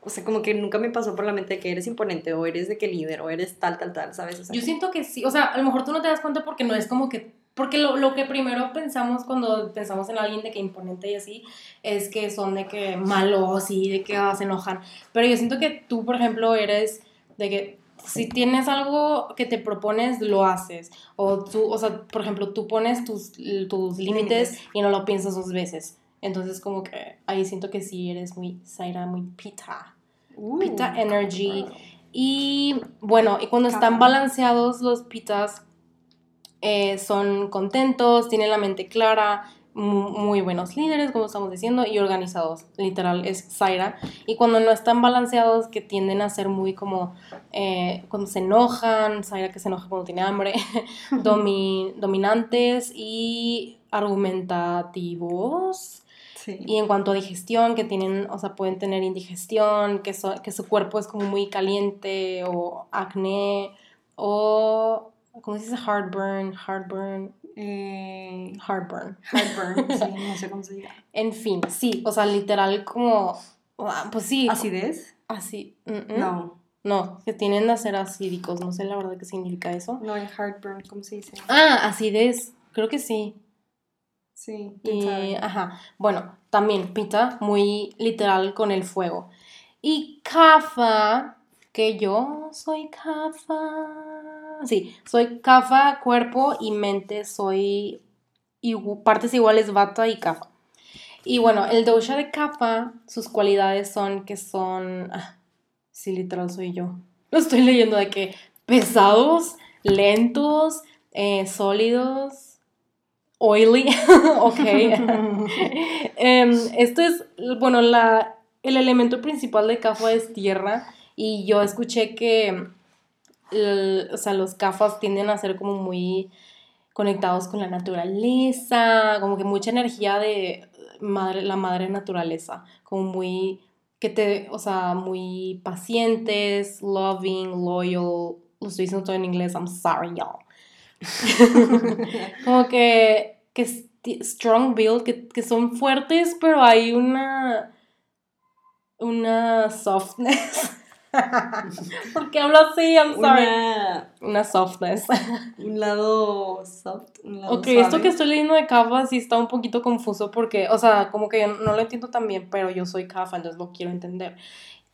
o sea, como que nunca me pasó por la mente que eres imponente o eres de qué líder o eres tal, tal, tal, ¿sabes? Yo siento que sí, o sea, a lo mejor tú no te das cuenta porque no es como que, porque lo, lo, que primero pensamos cuando pensamos en alguien de que imponente y así, es que son de que malos y de que vas a enojar, pero yo siento que tú, por ejemplo, eres de que si tienes algo que te propones, lo haces. O tú, o sea, por ejemplo, tú pones tus, tus límites y no lo piensas dos veces. Entonces como que ahí siento que sí eres muy Zaira, muy pita. Uh, pita energy. Y bueno, y cuando están balanceados los pitas, eh, son contentos, tienen la mente clara, muy buenos líderes, como estamos diciendo, y organizados. Literal, es Zaira. Y cuando no están balanceados, que tienden a ser muy como, eh, cuando se enojan, Zaira que se enoja cuando tiene hambre, dominantes y argumentativos. Y en cuanto a digestión, que tienen, o sea, pueden tener indigestión, que, que su cuerpo es como muy caliente o acné o, ¿cómo se dice? Heartburn, heartburn. Eh, heartburn. Heartburn, sí, no sé cómo se dice. En fin, sí, o sea, literal como, ah, pues sí. ¿Acidez? Así, no. No, que tienen a ser acídicos, no sé la verdad qué significa eso. No, el heartburn, ¿cómo se dice? Ah, acidez, creo que sí. Sí. Y, ajá, bueno, también pinta muy literal con el fuego. Y Kafa, que yo soy Kafa. Sí, soy Kafa, cuerpo y mente, soy partes iguales Bata y Kafa. Y bueno, el dosha de Kafa, sus cualidades son que son. Ah, sí, literal soy yo. Lo estoy leyendo de que pesados, lentos, eh, sólidos, oily. ok. Em, esto es, bueno, la, el elemento principal de CAFA es tierra. Y yo escuché que o sea, los CAFAs tienden a ser como muy conectados con la naturaleza, como que mucha energía de madre, la madre naturaleza, como muy, que te, o sea, muy pacientes, loving, loyal, lo estoy diciendo todo en inglés, I'm sorry, y'all. como que, que strong build, que, que son fuertes, pero hay una, una softness porque hablo así? I'm sorry. Una, softness. Un lado soft, un lado Ok, esto que estoy leyendo de Kafa sí está un poquito confuso porque, o sea, como que no lo entiendo tan bien, pero yo soy Kafa, entonces lo quiero entender.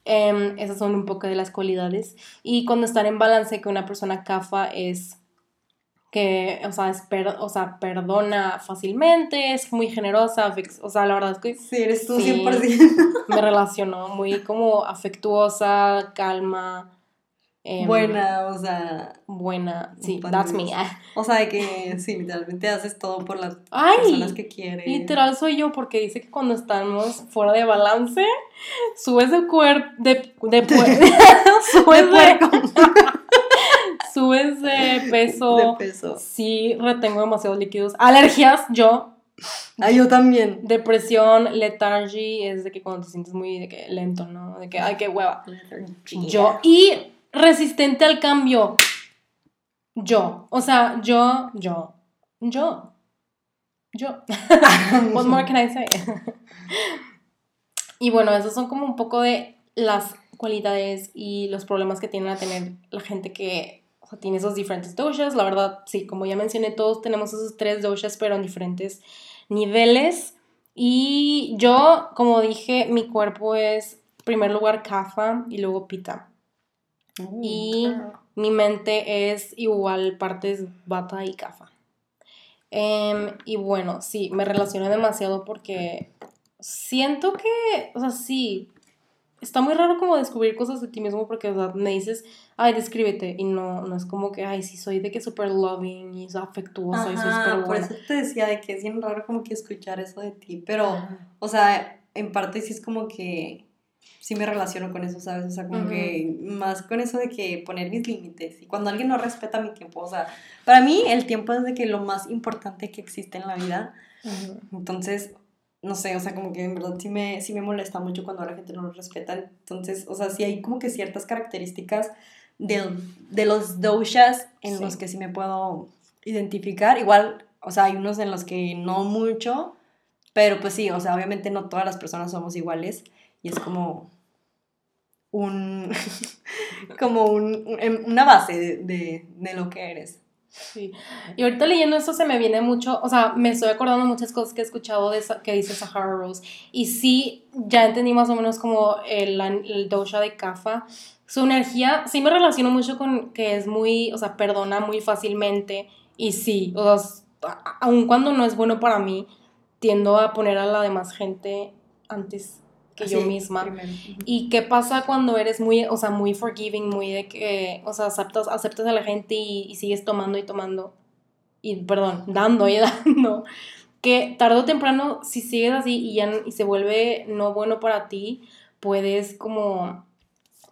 Em, esas son un poco de las cualidades. Y cuando están en balance, que una persona Kafa es que, o sea, o sea, perdona fácilmente, es muy generosa, o sea, la verdad es que... Sí, eres tú 100%. Me relacionó muy como afectuosa, calma. Em, buena, o sea... Buena, sí, that's me. O sea, de que sí, literalmente haces todo por las personas que quieres. Literal soy yo, porque dice que cuando estamos fuera de balance, subes de cuerpo... De, de, subes de subes de peso. De peso. Sí, retengo demasiados líquidos. Alergias, yo. Ah, yo también. Depresión, lethargy, es de que cuando te sientes muy de que lento, ¿no? De que, ay, qué hueva. Yo. Y resistente al cambio. Yo. O sea, yo, yo, yo. Yo. What more can I say? y bueno, esos son como un poco de las cualidades y los problemas que tienen a tener la gente que o sea, tiene esos diferentes doshas. La verdad, sí, como ya mencioné, todos tenemos esos tres doshas, pero en diferentes niveles. Y yo, como dije, mi cuerpo es, en primer lugar, kafa y luego pita. Uh, y mi mente es igual partes bata y kafa. Em, y bueno, sí, me relacioné demasiado porque siento que, o sea, sí, está muy raro como descubrir cosas de ti mismo porque, o sea, me dices, ay, descríbete, y no, no es como que, ay, sí, soy de que súper loving y afectuosa y soy súper buena. Por eso te decía de que es bien raro como que escuchar eso de ti, pero, o sea, en parte sí es como que sí me relaciono con eso, ¿sabes? O sea, como que más con eso de que poner mis límites y cuando alguien no respeta mi tiempo, o sea, para mí el tiempo es de que lo más importante que existe en la vida. Entonces, no sé, o sea, como que en verdad sí me, sí me molesta mucho cuando la gente no lo respeta. Entonces, o sea, sí hay como que ciertas características de, de los doshas en los que sí me puedo identificar. Igual, o sea, hay unos en los que no mucho, pero pues sí, o sea, obviamente no todas las personas somos iguales y es como un, como un, una base de, de, de lo que eres. Sí. Y ahorita leyendo esto se me viene mucho, o sea, me estoy acordando muchas cosas que he escuchado de que dice Sahara Rose. Y sí, ya entendí más o menos como el, el dosha de Kafa. Su energía, sí me relaciono mucho con que es muy, o sea, perdona muy fácilmente. Y sí, o sea, aun cuando no es bueno para mí, tiendo a poner a la demás gente antes que yo misma. ¿Y qué pasa cuando eres muy, o sea, muy forgiving, muy de que, o sea, aceptas, aceptas a la gente y, sigues tomando y tomando, y perdón, dando y dando, que tarde o temprano, si sigues así y ya y se vuelve no bueno para ti, puedes como,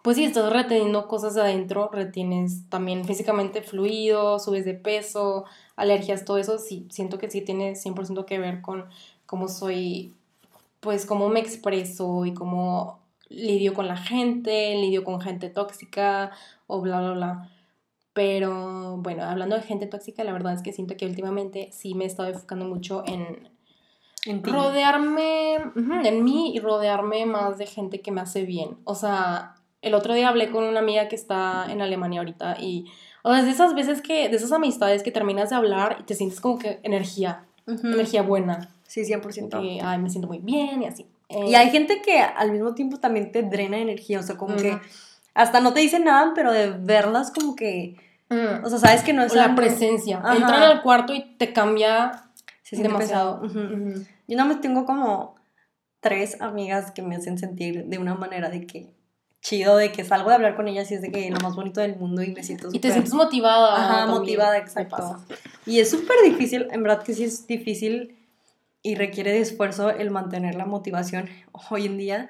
pues si estás reteniendo cosas adentro, retienes también físicamente fluido, subes de peso, alergias, todo eso, sí, siento que sí tiene 100% que ver con cómo soy pues cómo me expreso y cómo lidio con la gente, lidio con gente tóxica o bla, bla, bla. Pero bueno, hablando de gente tóxica, la verdad es que siento que últimamente sí me he estado enfocando mucho en, rodearme, en mí y rodearme más de gente que me hace bien. O sea, el otro día hablé con una amiga que está en Alemania ahorita y, o sea, de esas veces que, de esas amistades que terminas de hablar y te sientes como que energía, energía buena. Sí, 100%. Que, ay, me siento muy bien y así. y hay gente que al mismo tiempo también te drena energía, o sea, como que hasta no te dicen nada, pero de verlas como que... Mm. O sea, sabes que no es... la presencia. Entran al cuarto y te cambia Se demasiado. Yo nada más tengo como tres amigas que me hacen sentir de una manera de que chido de que salgo de hablar con ellas y es de que lo más bonito del mundo y me siento Y te sientes motivada. Ajá, también, motivada, exacto. Y es súper difícil, en verdad que sí es difícil y requiere de esfuerzo el mantener la motivación hoy en día.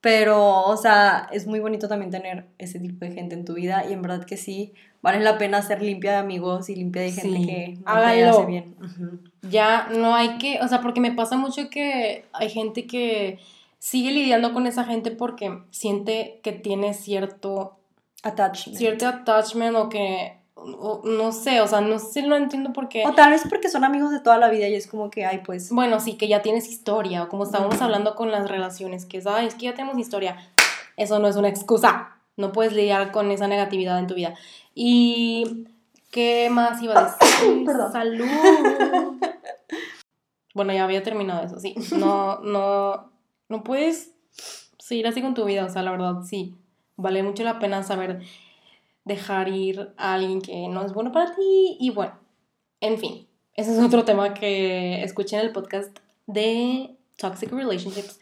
Pero, o sea, es muy bonito también tener ese tipo de gente en tu vida y en verdad que sí, vale la pena ser limpia de amigos y limpia de gente Sí, que no te hace bien. Ujú. Ya no hay que, o sea, porque me pasa mucho que hay gente que sigue lidiando con esa gente porque siente que tiene cierto, Attachment. cierto attachment o que, o- no sé, o sea, no sé, no entiendo por qué. O tal vez porque son amigos de toda la vida y es como que, ay, pues, Bueno, sí, que ya tienes historia, o como estábamos hablando con las relaciones, que es, "Ay, es que ya tenemos historia. Eso no es una excusa. No puedes lidiar con esa negatividad en tu vida. Y, ¿qué más iba a decir? Perdón. Salud. Bueno, ya había terminado eso, sí. No, no, no puedes seguir así con tu vida, o sea, la verdad, sí. Vale mucho la pena saber dejar ir a alguien que no es bueno para ti. Y bueno, en fin, ese es otro tema que escuché en el podcast de Toxic Relationships.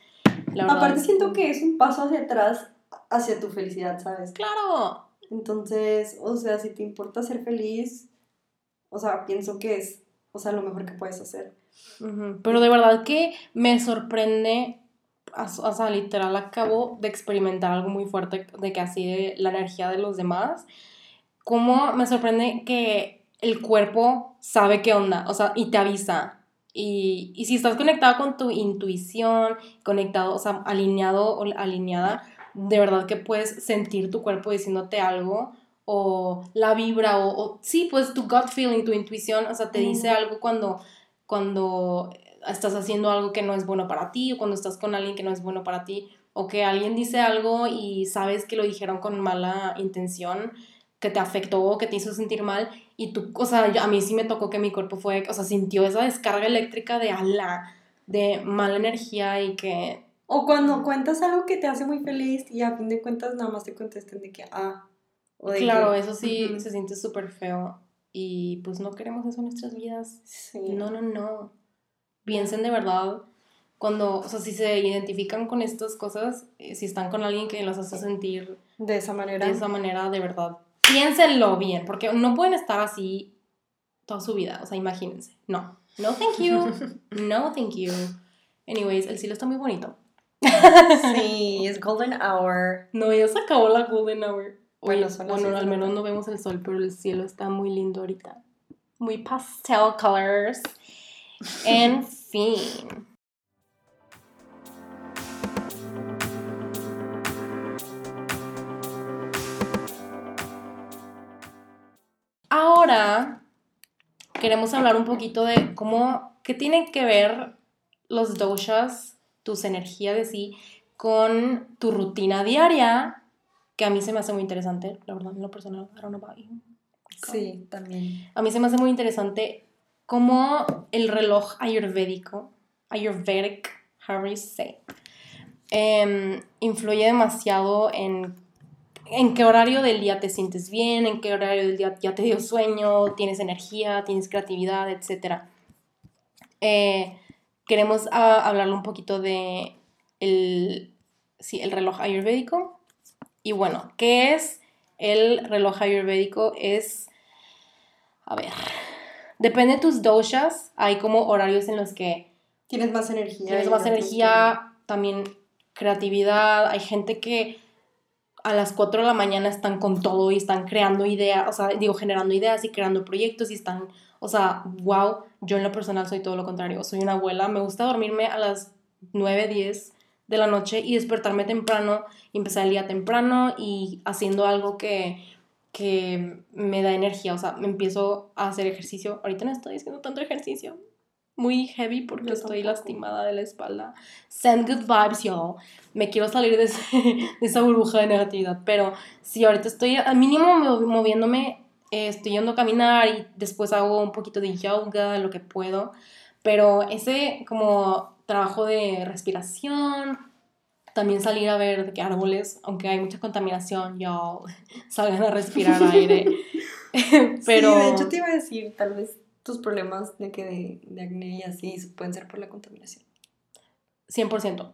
La verdad, aparte siento que es un paso hacia atrás, hacia tu felicidad, ¿sabes? Claro. Entonces, o sea, si te importa ser feliz, o sea, pienso que es, o sea, lo mejor que puedes hacer. Pero de verdad que me sorprende, o sea, literal acabo de experimentar algo muy fuerte de que así de la energía de los demás, cómo me sorprende que el cuerpo sabe qué onda, o sea, y te avisa. Y, y si estás conectado con tu intuición, conectado, o sea, alineado o alineada, de verdad que puedes sentir tu cuerpo diciéndote algo o la vibra o, o- sí, pues tu gut feeling, tu intuición, o sea, te dice algo cuando cuando estás haciendo algo que no es bueno para ti o cuando estás con alguien que no es bueno para ti o que alguien dice algo y sabes que lo dijeron con mala intención, que te afectó, que te hizo sentir mal y tú, o sea, yo- a mí sí me tocó que mi cuerpo fue, o sea, sintió esa descarga eléctrica de ala, de mala energía y que O cuando cuentas algo que te hace muy feliz y a fin de cuentas nada más te contestan de que, ah, o de claro, que, eso sí ujú. se siente súper feo y pues no queremos eso en nuestras vidas. Sí. No, no, no. Piensen de verdad cuando, o sea, si se identifican con estas cosas, eh, si están con alguien que los hace sentir De esa manera. de esa manera, de verdad, piénsenlo bien, porque no pueden estar así toda su vida, o sea, imagínense. No, no thank you, no thank you. Anyways, el cielo está muy bonito. Sí, es golden hour. No, ya se acabó la golden hour. Bueno, al menos no vemos el sol, pero el cielo está muy lindo ahorita. Muy pastel colors. En fin. Ahora queremos hablar un poquito de cómo, qué tienen que ver los doshas, tus energías de sí, con tu rutina diaria, que a mí se me hace muy interesante, la verdad, en lo personal, I don't know about you. Sí, también. A mí se me hace muy interesante cómo el reloj ayurvédico, ayurvedic, you say, em, influye demasiado en, en qué horario del día te sientes bien, en qué horario del día ya te dio sueño, tienes energía, tienes creatividad, etc. Eh, queremos ah, hablarle un poquito de el, sí, el reloj ayurvédico. Y bueno, ¿qué es el reloj ayurvédico? Es, a ver, depende de tus doshas, hay como horarios en los que Tienes más energía. tienes más energía, también creatividad. Hay gente que a las 4 de la mañana están con todo y están creando ideas, o sea, digo, generando ideas y creando proyectos y están, o sea, wow, yo en lo personal soy todo lo contrario. Soy una abuela, me gusta dormirme a las 9, 10 de la noche y despertarme temprano y empezar el día temprano y haciendo algo que que me da energía, o sea, me empiezo a hacer ejercicio. Ahorita no estoy haciendo tanto ejercicio, muy heavy porque Yo estoy tampoco. lastimada de la espalda. Send good vibes, y'all. Me quiero salir de, ese- de esa burbuja de negatividad. Pero si ahorita estoy al mínimo movi- moviéndome, eh, estoy yendo a caminar y después hago un poquito de yoga, lo que puedo. Pero ese como trabajo de respiración, también salir a ver de qué árboles, aunque hay mucha contaminación, y'all, salgan a respirar aire. Pero... Sí, de hecho te iba a decir, tal vez tus problemas de que de, de acné y así pueden ser por la contaminación. 100%.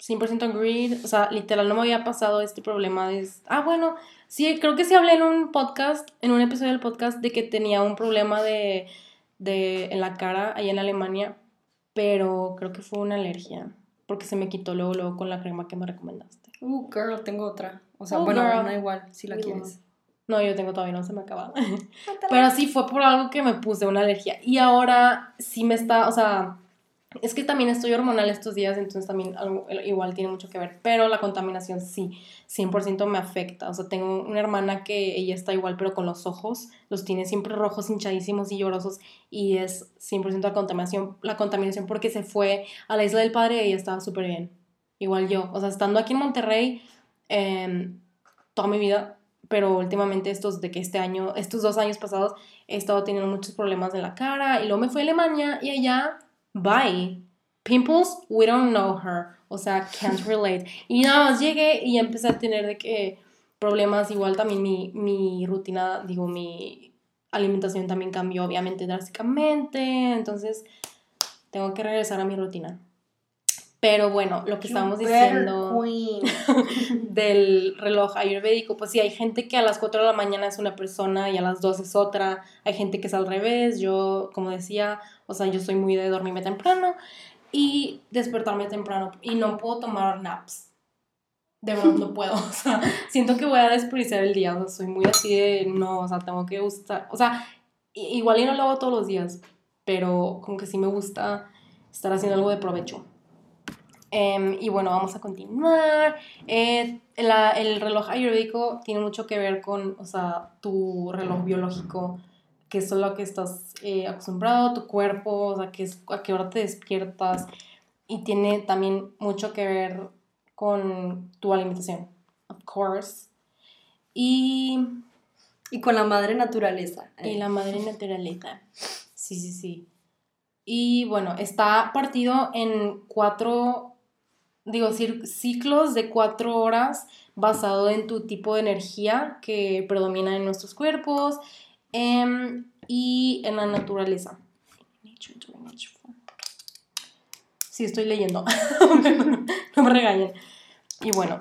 100% agreed. O sea, literal, no me había pasado este problema. De, ah, bueno, sí, creo que sí hablé en un podcast, en un episodio del podcast, de que tenía un problema de, de en la cara allá en Alemania, pero creo que fue una alergia, porque se me quitó luego, luego con la crema que me recomendaste. Uh, girl, tengo otra. O sea, oh, bueno, una igual, si la quieres. No, yo tengo todavía, no se me acaba. Pero sí fue por algo que me puse una alergia. Y ahora sí me está, o sea, es que también estoy hormonal estos días, entonces también algo, igual tiene mucho que ver. Pero la contaminación sí, 100% me afecta. O sea, tengo una hermana que ella está igual, pero con los ojos, los tiene siempre rojos, hinchadísimos y llorosos. Y es 100% la contaminación, la contaminación porque se fue a la isla del padre y ella estaba súper bien. Igual yo. O sea, estando aquí en Monterrey, eh, toda mi vida pero últimamente estos de que este año, estos dos años pasados, he estado teniendo muchos problemas en la cara y luego me fui a Alemania y allá, bye. Pimples, we don't know her. O sea, can't relate. Y nada más llegué y empecé a tener de que problemas, igual también mi, mi rutina, digo, mi alimentación también cambió obviamente drásticamente, entonces tengo que regresar a mi rutina. Pero bueno, lo que estábamos diciendo del reloj ayurvédico, pues sí, hay gente que a las 4 de la mañana es una persona y a las 2 es otra. Hay gente que es al revés. Yo, como decía, o sea, yo soy muy de dormirme temprano y despertarme temprano y no puedo tomar naps. De verdad no puedo, o sea, siento que voy a desperdiciar el día, o sea, soy muy así de, no, o sea, tengo que gustar, o sea, igual y no lo hago todos los días, pero como que sí me gusta estar haciendo algo de provecho. Em, y bueno, vamos a continuar. Eh, el reloj ayurvédico tiene mucho que ver con, o sea, tu reloj biológico, que es lo que estás eh, acostumbrado, tu cuerpo, o sea, que es, a qué hora te despiertas. Y tiene también mucho que ver con tu alimentación, of course. Y... Y con la madre naturaleza. Y la madre naturaleza. Sí, sí, sí. Y bueno, está partido en cuatro digo, ciclos de cuatro horas basado en tu tipo de energía que predomina en nuestros cuerpos em, y en la naturaleza. Sí, estoy leyendo. no me regañen. Y bueno.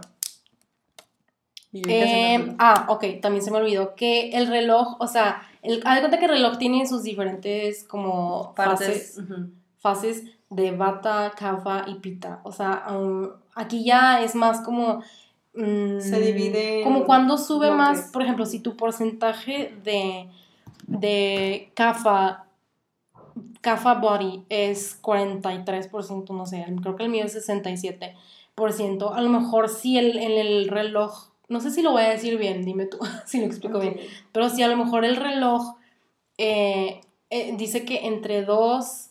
Em, ah, ok, también se me olvidó que el reloj, o sea, el, haz de cuenta que el reloj tiene sus diferentes como fases, fases de bata, kafa y pita. O sea, aquí ya es más como... Mm, Se divide... Como cuando sube más, por ejemplo, si tu porcentaje de, de kafa, kafa body es 43%, no sé, creo que el mío es 67%. A lo mejor si el, en el reloj, no sé si lo voy a decir bien, dime tú si lo explico bien, pero si a lo mejor el reloj eh, eh, dice que entre 2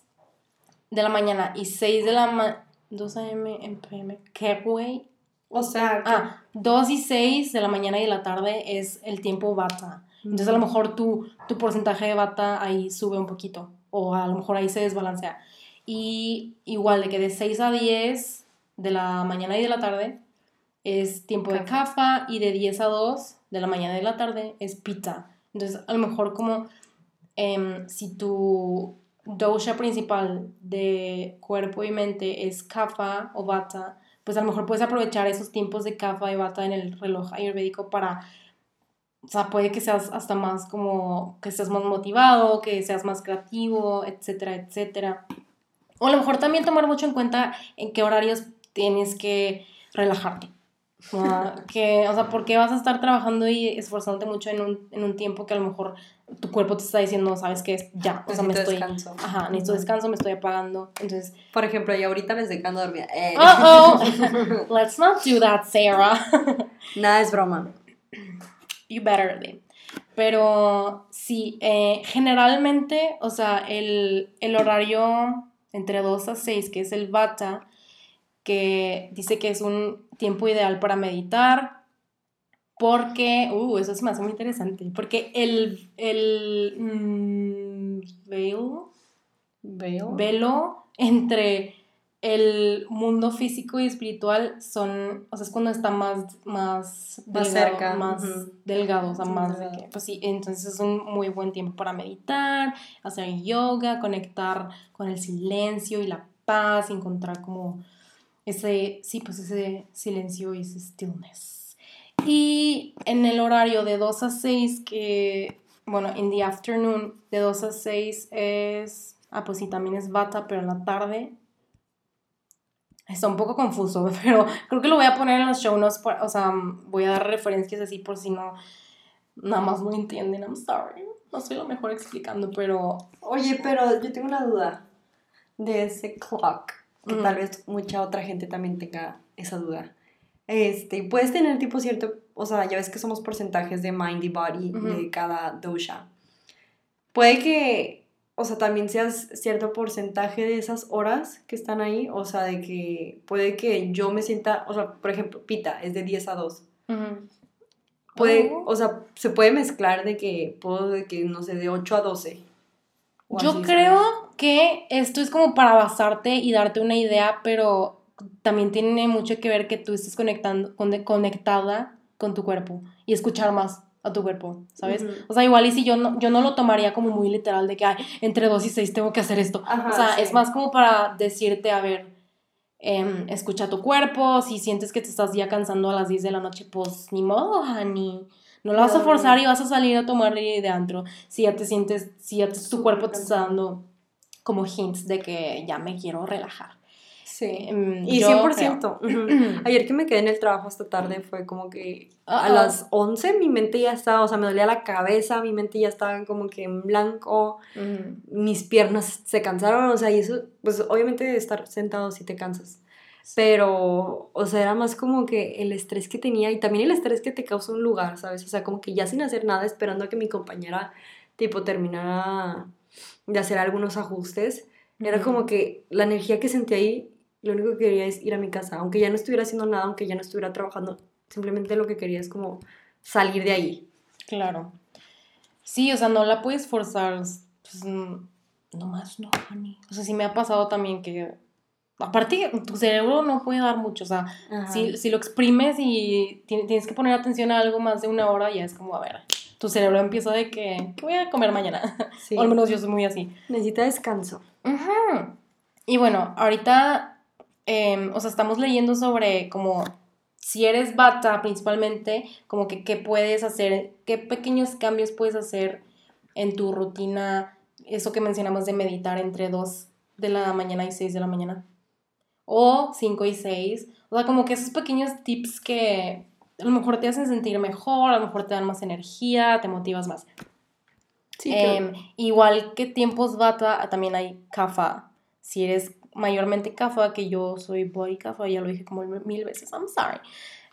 de la mañana y 6 de la mañana. 2 a.m. en PM. ¿Qué, güey? O sea. Ah, 2 y 6 de la mañana y de la tarde es el tiempo bata. Entonces a lo mejor tu, tu porcentaje de bata ahí sube un poquito. O a lo mejor ahí se desbalancea. Y igual de que de 6 a 10 de la mañana y de la tarde es tiempo de kafa y de 10 a 2 de la mañana y de la tarde es pita. Entonces a lo mejor como em, si tu dosha principal de cuerpo y mente es kapha o vata, pues a lo mejor puedes aprovechar esos tiempos de kapha y vata en el reloj ayurvédico para, o sea, puede que seas hasta más como, que estés más motivado, que seas más creativo, etcétera, etcétera. O a lo mejor también tomar mucho en cuenta en qué horarios tienes que relajarte. Que, o sea, porque vas a estar trabajando y esforzándote mucho en un, en un tiempo que a lo mejor tu cuerpo te está diciendo, ¿sabes qué? Ya, o sea, me estoy... Descanso. Ajá, necesito descanso, me estoy apagando. Entonces... Por ejemplo, yo ahorita les dejando dormir. Eh. Oh, oh, let's not do that, Sarah. Nada es broma. You better be. Pero sí, eh, generalmente, o sea, el, el horario entre 2 a 6, que es el bata, que dice que es un tiempo ideal para meditar, porque, uh, eso se me hace muy interesante, porque el, el mm, velo entre el mundo físico y espiritual son, o sea, es cuando está más, más, delgado, cerca. más delgado, o sea, más de que, pues sí, entonces es un muy buen tiempo para meditar, hacer yoga, conectar con el silencio y la paz, encontrar como ese, sí, pues ese silencio y ese stillness. Y en el horario de 2 a 6, que, bueno, en the afternoon, de 2 a 6 es, ah, pues sí, también es bata, pero en la tarde. Está un poco confuso, pero creo que lo voy a poner en los show notes, o sea, voy a dar referencias así por si no, nada más no entienden, I'm sorry. No soy lo mejor explicando, pero... Oye, pero yo tengo una duda de ese clock, que tal vez mucha otra gente también tenga esa duda. Este, puedes tener tipo cierto, o sea, ya ves que somos porcentajes de mind y body de cada dosha. Puede que, o sea, también seas cierto porcentaje de esas horas que están ahí, o sea, de que puede que yo me sienta, o sea, por ejemplo, pita es de 10 a 2. Puede, oh. o sea, se puede mezclar de que puedo, de que, no sé, de 8 a 12. Yo creo que esto es como para basarte y darte una idea, pero también tiene mucho que ver que tú estés conectando, conectada con tu cuerpo y escuchar más a tu cuerpo, ¿sabes? O sea, igual y si yo no, yo no lo tomaría como muy literal de que, ay, entre 2 y 6 tengo que hacer esto. o sea, es más como para decirte, a ver, Em, escucha tu cuerpo, si sientes que te estás ya cansando a las 10 de la noche, pues ni modo, honey. No lo vas a forzar y vas a salir a tomar de antro. Si ya te sientes, si ya tu cuerpo te está dando como hints de que ya me quiero relajar. Sí. Em, y 100%. Ayer que me quedé en el trabajo hasta tarde fue como que a las 11 mi mente ya estaba, o sea, me dolía la cabeza, mi mente ya estaba como que en blanco, mis piernas se cansaron, o sea, y eso, pues obviamente de estar sentado sí te cansas. Pero, o sea, era más como que el estrés que tenía y también el estrés que te causa un lugar, ¿sabes? O sea, como que ya sin hacer nada, esperando a que mi compañera, tipo, terminara de hacer algunos ajustes. Era como que la energía que sentí ahí lo único que quería es ir a mi casa, aunque ya no estuviera haciendo nada, aunque ya no estuviera trabajando, simplemente lo que quería es como salir de ahí. Claro. Sí, o sea, no la puedes forzar, pues, no más no, honey. O sea, sí me ha pasado también que, aparte, tu cerebro no puede dar mucho, o sea, si, si, lo exprimes y tienes que poner atención a algo más de una hora, ya es como, a ver, tu cerebro empieza de que, ¿qué voy a comer mañana? Sí. o al menos yo soy muy así. Necesita descanso. Y bueno, ahorita Em, o sea, estamos leyendo sobre como si eres bata principalmente, como que qué puedes hacer, qué pequeños cambios puedes hacer en tu rutina, eso que mencionamos de meditar entre 2 de la mañana y 6 de la mañana, o 5 y 6, o sea, como que esos pequeños tips que a lo mejor te hacen sentir mejor, a lo mejor te dan más energía, te motivas más. Sí, em, Igual que tiempos bata, también hay kafa. Si eres mayormente kafa, que yo soy body kafa, ya lo dije como mil veces, I'm sorry.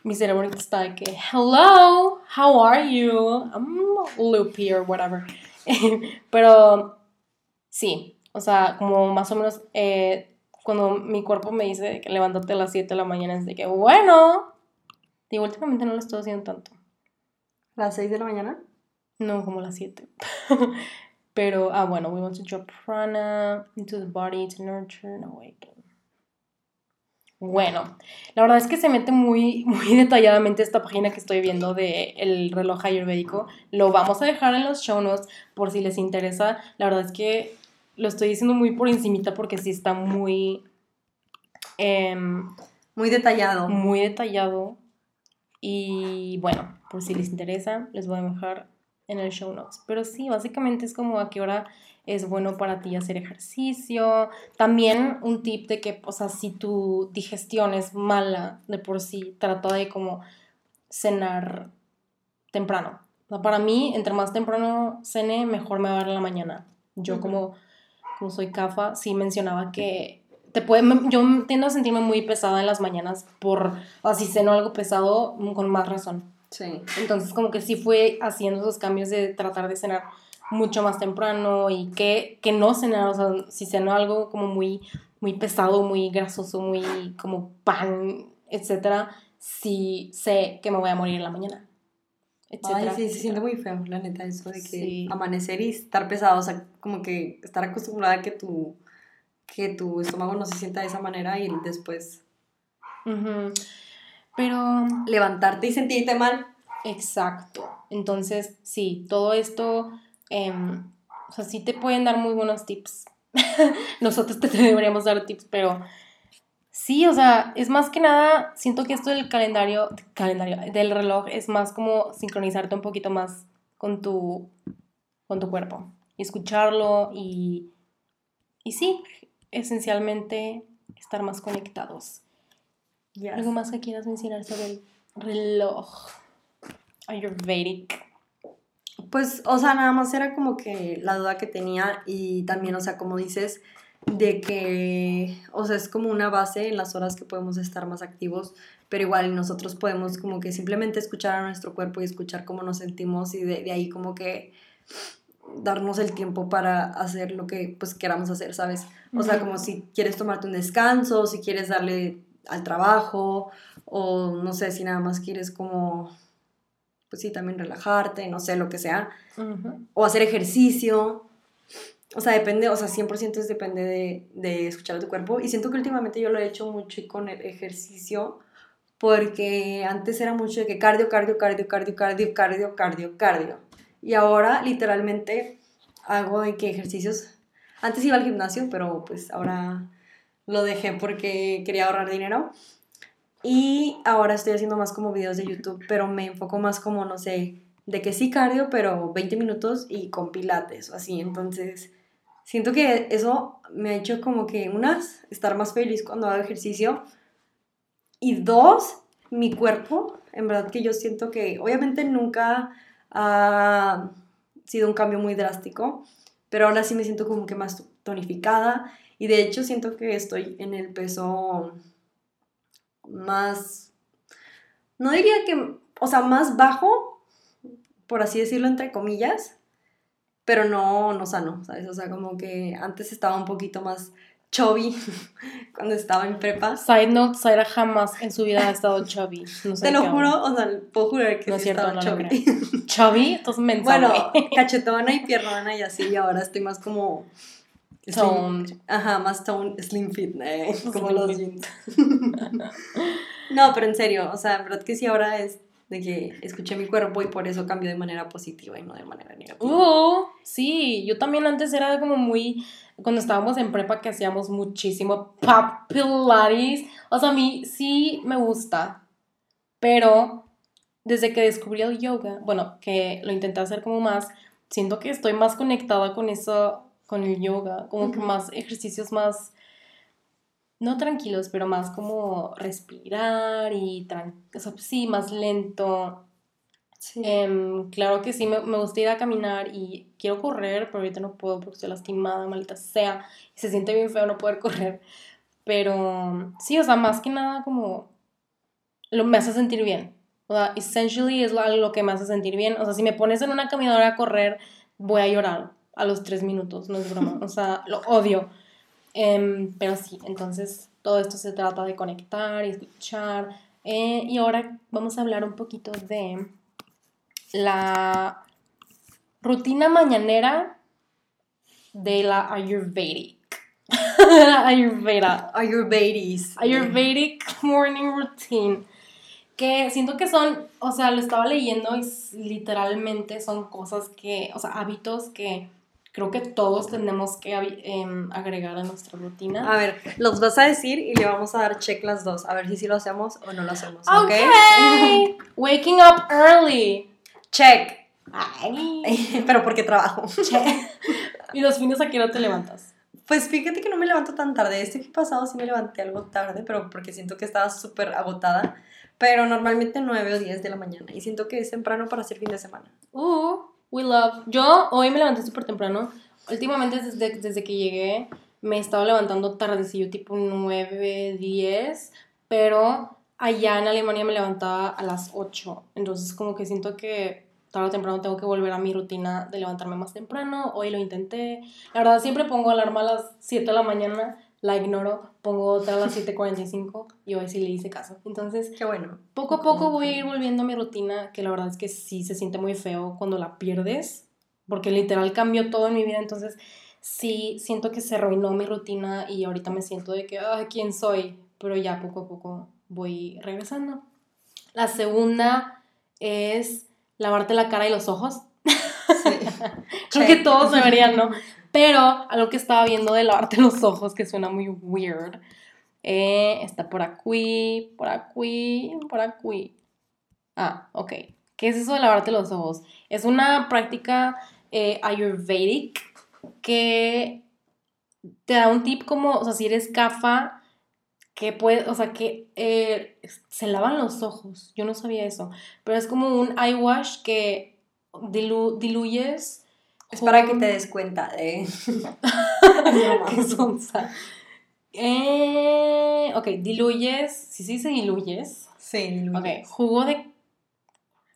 Mi cerebro está de que, hello, how are you? I'm loopy or whatever. Pero sí, o sea, como más o menos eh, cuando mi cuerpo me dice que levántate a las 7 de la mañana, es de que, bueno, digo, últimamente no lo estoy haciendo tanto. ¿Las 6 de la mañana? No, como las 7. Pero, ah, bueno, we want to drop prana into the body to nurture and awaken. Bueno, la verdad es que se mete muy, muy detalladamente esta página que estoy viendo del el reloj ayurvédico. Lo vamos a dejar en los show notes por si les interesa. La verdad es que lo estoy diciendo muy por encimita porque sí está muy... Em, muy detallado. Muy detallado. Y bueno, por si les interesa, les voy a dejar en el show notes. Pero sí, básicamente es como a qué hora es bueno para ti hacer ejercicio. También un tip de que, o sea, si tu digestión es mala de por sí, trata de como cenar temprano. para mí, entre más temprano cene, mejor me va a dar en la mañana. Yo como, como soy CAFA, sí mencionaba que te puede, yo tiendo a sentirme muy pesada en las mañanas por, o si ceno algo pesado, con más razón. Sí. Entonces como que sí fue haciendo esos cambios de tratar de cenar mucho más temprano y que, que no cenar, o sea, si ceno algo como muy, muy pesado, muy grasoso, muy como pan, etcétera, sí sé que me voy a morir en la mañana. Etcétera, Ay, sí, se siente muy feo, la neta, eso de que amanecer y estar pesado, o sea, como que estar acostumbrada a que tu, que tu estómago no se sienta de esa manera y después... Pero... Levantarte y sentirte mal. Exacto. Entonces, sí, todo esto, em, o sea, sí te pueden dar muy buenos tips. Nosotros te deberíamos dar tips, pero Sí, o sea, es más que nada, siento que esto del calendario, calendario, del reloj es más como sincronizarte un poquito más con tu, con tu cuerpo. Y escucharlo y, y sí, esencialmente estar más conectados. ¿Algo más que quieras mencionar sobre el reloj Ayurvedic? Pues, o sea, nada más era como que la duda que tenía y también, o sea, como dices, de que, o sea, es como una base en las horas que podemos estar más activos, pero igual nosotros podemos como que simplemente escuchar a nuestro cuerpo y escuchar cómo nos sentimos y de, ahí como que darnos el tiempo para hacer lo que pues queramos hacer, ¿sabes? O sea, como si quieres tomarte un descanso, si quieres darle al trabajo o no sé, si nada más quieres como pues sí, también relajarte, no sé, lo que sea, o hacer ejercicio, o sea, depende, o sea, 100% es depende de, de, escuchar a tu cuerpo. Y siento que últimamente yo lo he hecho mucho con el ejercicio, porque antes era mucho de que cardio, cardio, cardio, cardio, cardio, cardio, cardio, cardio. Y ahora literalmente hago de que ejercicios. Antes iba al gimnasio, pero pues ahora lo dejé porque quería ahorrar dinero. Y ahora estoy haciendo más como videos de YouTube, pero me enfoco más como, no sé, de que sí cardio, pero 20 minutos y con pilates o así. Entonces, siento que eso me ha hecho como que, unas, estar más feliz cuando hago ejercicio. Y dos, mi cuerpo, en verdad que yo siento que obviamente nunca ha sido un cambio muy drástico, pero ahora sí me siento como que más tonificada y de hecho siento que estoy en el peso más, no diría que, o sea, más bajo, por así decirlo, entre comillas, pero no, no sano, ¿sabes? O sea, como que antes estaba un poquito más chubby cuando estaba en prepa. Side note, Zaira jamás en su vida ha estado chubby. No sé Te lo juro, o sea, puedo jurar que no es cierto, no chubby. chubby, entonces mensaje. Bueno, cachetona y piernona y así, y ahora estoy más como... Toned. Ajá, más toned, slim fit, eh, como los jeans. no, pero en serio, o sea, en verdad que sí ahora es de que escuché mi cuerpo y por eso cambio de manera positiva y no de manera negativa. Uh, sí, yo también antes era como muy, cuando estábamos en prepa que hacíamos muchísimo pilates, o sea, a mí sí me gusta, pero desde que descubrí el yoga, bueno, que lo intenté hacer como más, siento que estoy más conectada con eso, con el yoga, como que más ejercicios más no tranquilos, pero más como respirar y, o sea, sí, más lento. Em, claro que sí, me, me, gusta ir a caminar y quiero correr, pero ahorita no puedo porque estoy lastimada, malita sea. Y se siente bien feo no poder correr. Pero sí, o sea, más que nada como lo, me hace sentir bien. O sea, essentially es lo, lo que me hace sentir bien. O sea, si me pones en una caminadora a correr, voy a llorar a los tres minutos, no es broma. O sea, lo odio. Em, pero sí, entonces todo esto se trata de conectar y escuchar. Eh, y ahora vamos a hablar un poquito de la rutina mañanera de la Ayurvedic. Ayurveda. Ayurvedis. Ayurvedic morning routine. Que siento que son, o sea, lo estaba leyendo y literalmente son cosas que, o sea, hábitos que creo que todos tenemos que em, agregar a nuestra rutina. A ver, los vas a decir y le vamos a dar check las dos, a ver si sí lo hacemos o no lo hacemos. Ok. okay. Waking up early. Check. Ay. Pero porque trabajo. Check. ¿Y los fines a qué hora te levantas? Pues fíjate que no me levanto tan tarde. Este pasado sí me levanté algo tarde, pero porque siento que estaba súper agotada. Pero normalmente 9 o 10 de la mañana. Y siento que es temprano para hacer fin de semana. Uh. We love. Yo hoy me levanté súper temprano. Últimamente, desde, desde que llegué, me he estado levantando tardecillo, tipo 9, 10. Pero allá en Alemania me levantaba a las 8. Entonces, como que siento que tarde o temprano tengo que volver a mi rutina de levantarme más temprano. Hoy lo intenté. La verdad, siempre pongo alarma a las 7 de la mañana la ignoro, pongo otra a las 7.45 y hoy sí le hice caso. Entonces, qué bueno. Poco a poco voy a ir volviendo a mi rutina, que la verdad es que sí se siente muy feo cuando la pierdes, porque literal cambió todo en mi vida, entonces sí siento que se arruinó mi rutina y ahorita me siento de que, ay, ¿quién soy? Pero ya poco a poco voy regresando. La segunda es lavarte la cara y los ojos. Sí. Creo que todos deberían, ¿no? Pero algo que estaba viendo de lavarte los ojos, que suena muy weird, Eh, está por aquí, por aquí, por aquí. Ah, ok. ¿Qué es eso de lavarte los ojos? Es una práctica eh, ayurvedic que te da un tip como, o sea, si eres CAFA, que puede, o sea, que eh, se lavan los ojos. Yo no sabía eso. Pero es como un eye wash que diluyes. Es para que te des cuenta de. ¿Qué sonsa? Eh, ok, diluyes. Sí, sí, se diluyes. Sí, diluyes. Ok, jugo de.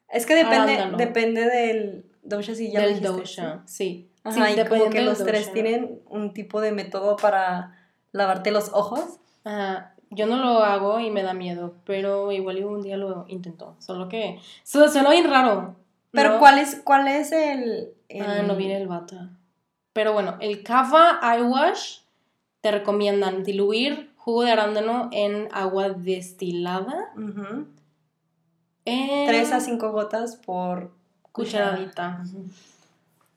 Es que depende, depende del dosha, si ya Del dosha, sí. Ajá, y como que los tres tienen un tipo de método para lavarte los ojos. Ajá. Yo no lo hago y me da miedo, pero igual un día lo intento. Solo que suena bien raro. Pero ¿cuál es, cuál es el, Ah, no viene el bata. Pero bueno, el Kava Eye Wash te recomiendan diluir jugo de arándano en agua destilada. Tres a cinco gotas por cucharadita.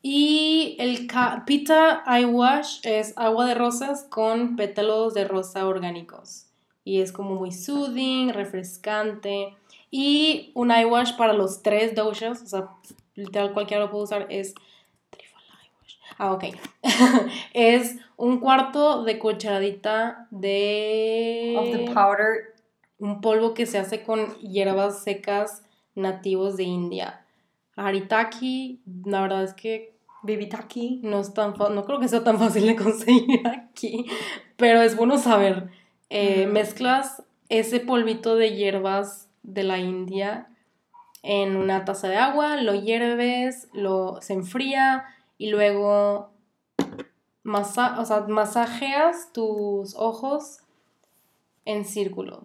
Y el Pita Eye Wash es agua de rosas con pétalos de rosa orgánicos y es como muy soothing, refrescante. Y un eye wash para los tres doshas, o sea, literal cualquiera lo puede usar, es Ah, ok. es un cuarto de cucharadita de... Of the powder. Un polvo que se hace con hierbas secas nativos de India. Haritaki, la verdad es que... Bibitaki. No, es tan no creo que sea tan fácil de conseguir aquí, pero es bueno saber. Eh, mezclas ese polvito de hierbas de la India en una taza de agua, lo hierves, lo, se enfría y luego masa, o masajeas tus ojos en círculos.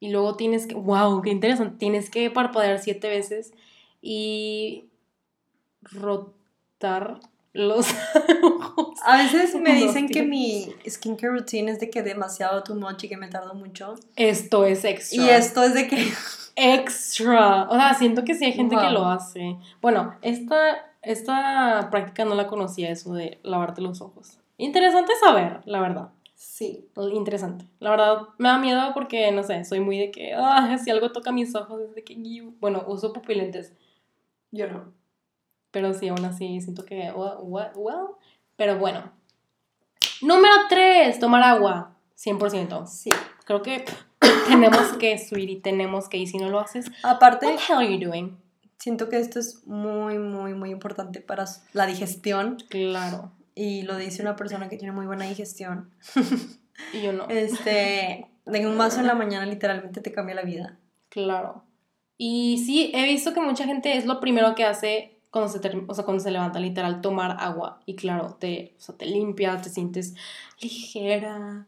Y luego tienes que, wow, qué interesante, tienes que parpadear siete veces y rotar los ojos. A veces me dicen que mi skincare routine es de que demasiado too much y que me tardo mucho. Esto es extra. Y esto es de que... Extra. O sea, siento que sí hay gente que lo hace. Bueno, esta, esta práctica no la conocía, eso de lavarte los ojos. Interesante saber, la verdad. Sí. Interesante. La verdad, me da miedo porque, no sé, soy muy de que, ah, si algo toca mis ojos, es de que, bueno, uso pupilentes. Yo no. Pero sí, aún así siento que, well, pero bueno. Número 3, tomar agua. 100%. Sí. Creo que tenemos que subir y tenemos que, y si no lo haces, aparte, what the hell are you doing? Siento que esto es muy, muy, muy importante para la digestión. Claro. Y lo dice una persona que tiene muy buena digestión. y yo no. Este, de un vaso en la mañana literalmente te cambia la vida. Claro. Y sí, he visto que mucha gente es lo primero que hace cuando se, o sea, cuando se levanta, literal, tomar agua. Y claro, te, o sea, te limpia, te sientes ligera.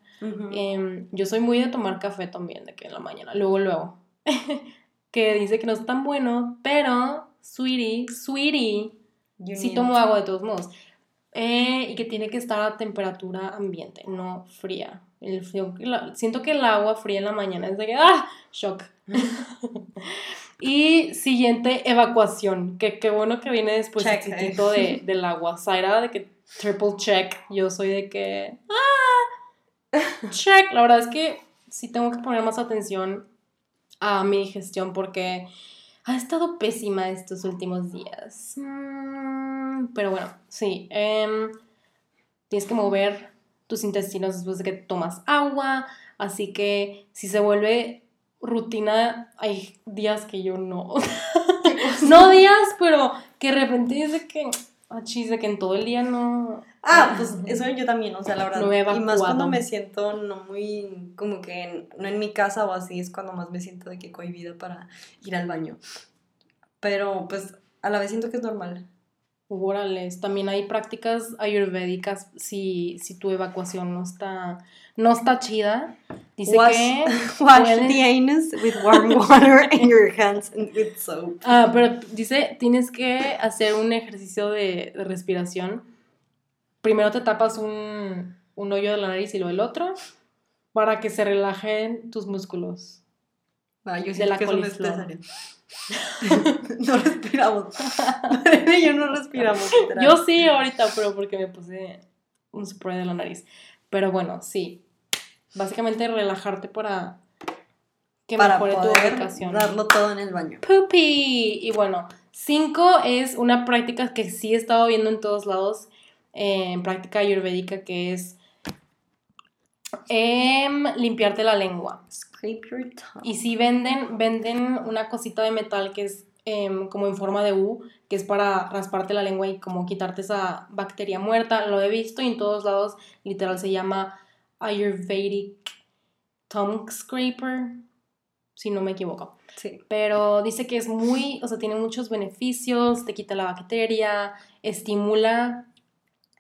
Em, yo soy muy de tomar café también, de que en la mañana, luego, luego. que dice que no es tan bueno, pero, sweetie, sweetie, sí tomo agua de todos modos. Eh, y que tiene que estar a temperatura ambiente, no fría. El frío, siento que el agua fría en la mañana es de que, ¡ah! Shock. Y siguiente, evacuación. Que qué bueno que viene después eh. de, del agua. Zaira de que triple check. Yo soy de que. ¡Ah! Check. La verdad es que sí tengo que poner más atención a mi digestión porque ha estado pésima estos últimos días. Mm, pero bueno, sí. Em, tienes que mover tus intestinos después de que tomas agua. Así que si se vuelve rutina, hay días que yo no. no días, pero que de repente dice que, ah, chis, de que en todo el día no. Ah, pues eso yo también, o sea, la verdad. y más cuando me siento no muy, como que no en mi casa o así, es cuando más me siento de que cohibida para ir al baño. Pero pues a la vez siento que es normal. Órales, también hay prácticas ayurvédicas si, si tu evacuación no está, no está chida. Dice que wash the anus with warm water and your hands with soap. Ah, pero dice, tienes que hacer un ejercicio de, respiración. Primero te tapas un, un hoyo de la nariz y luego el otro para que se relajen tus músculos. Ah, yo de la que no respiramos. yo no respiramos. Yo sí ahorita, pero porque me puse un spray de la nariz. Pero bueno, sí. básicamente relajarte para que para mejore tu poder ubicación. darlo todo en el baño. Poopy. Y bueno, cinco es una práctica que sí he estado viendo en todos lados, eh, en práctica ayurvédica, que es em, limpiarte la lengua. Scrape your tongue. Y si venden, venden una cosita de metal que es em, como en forma de U, que es para rasparte la lengua y como quitarte esa bacteria muerta. Lo he visto y en todos lados literal se llama Ayurvedic Tongue Scraper, si no me equivoco. Sí. Pero dice que es muy, o sea, tiene muchos beneficios, te quita la bacteria, estimula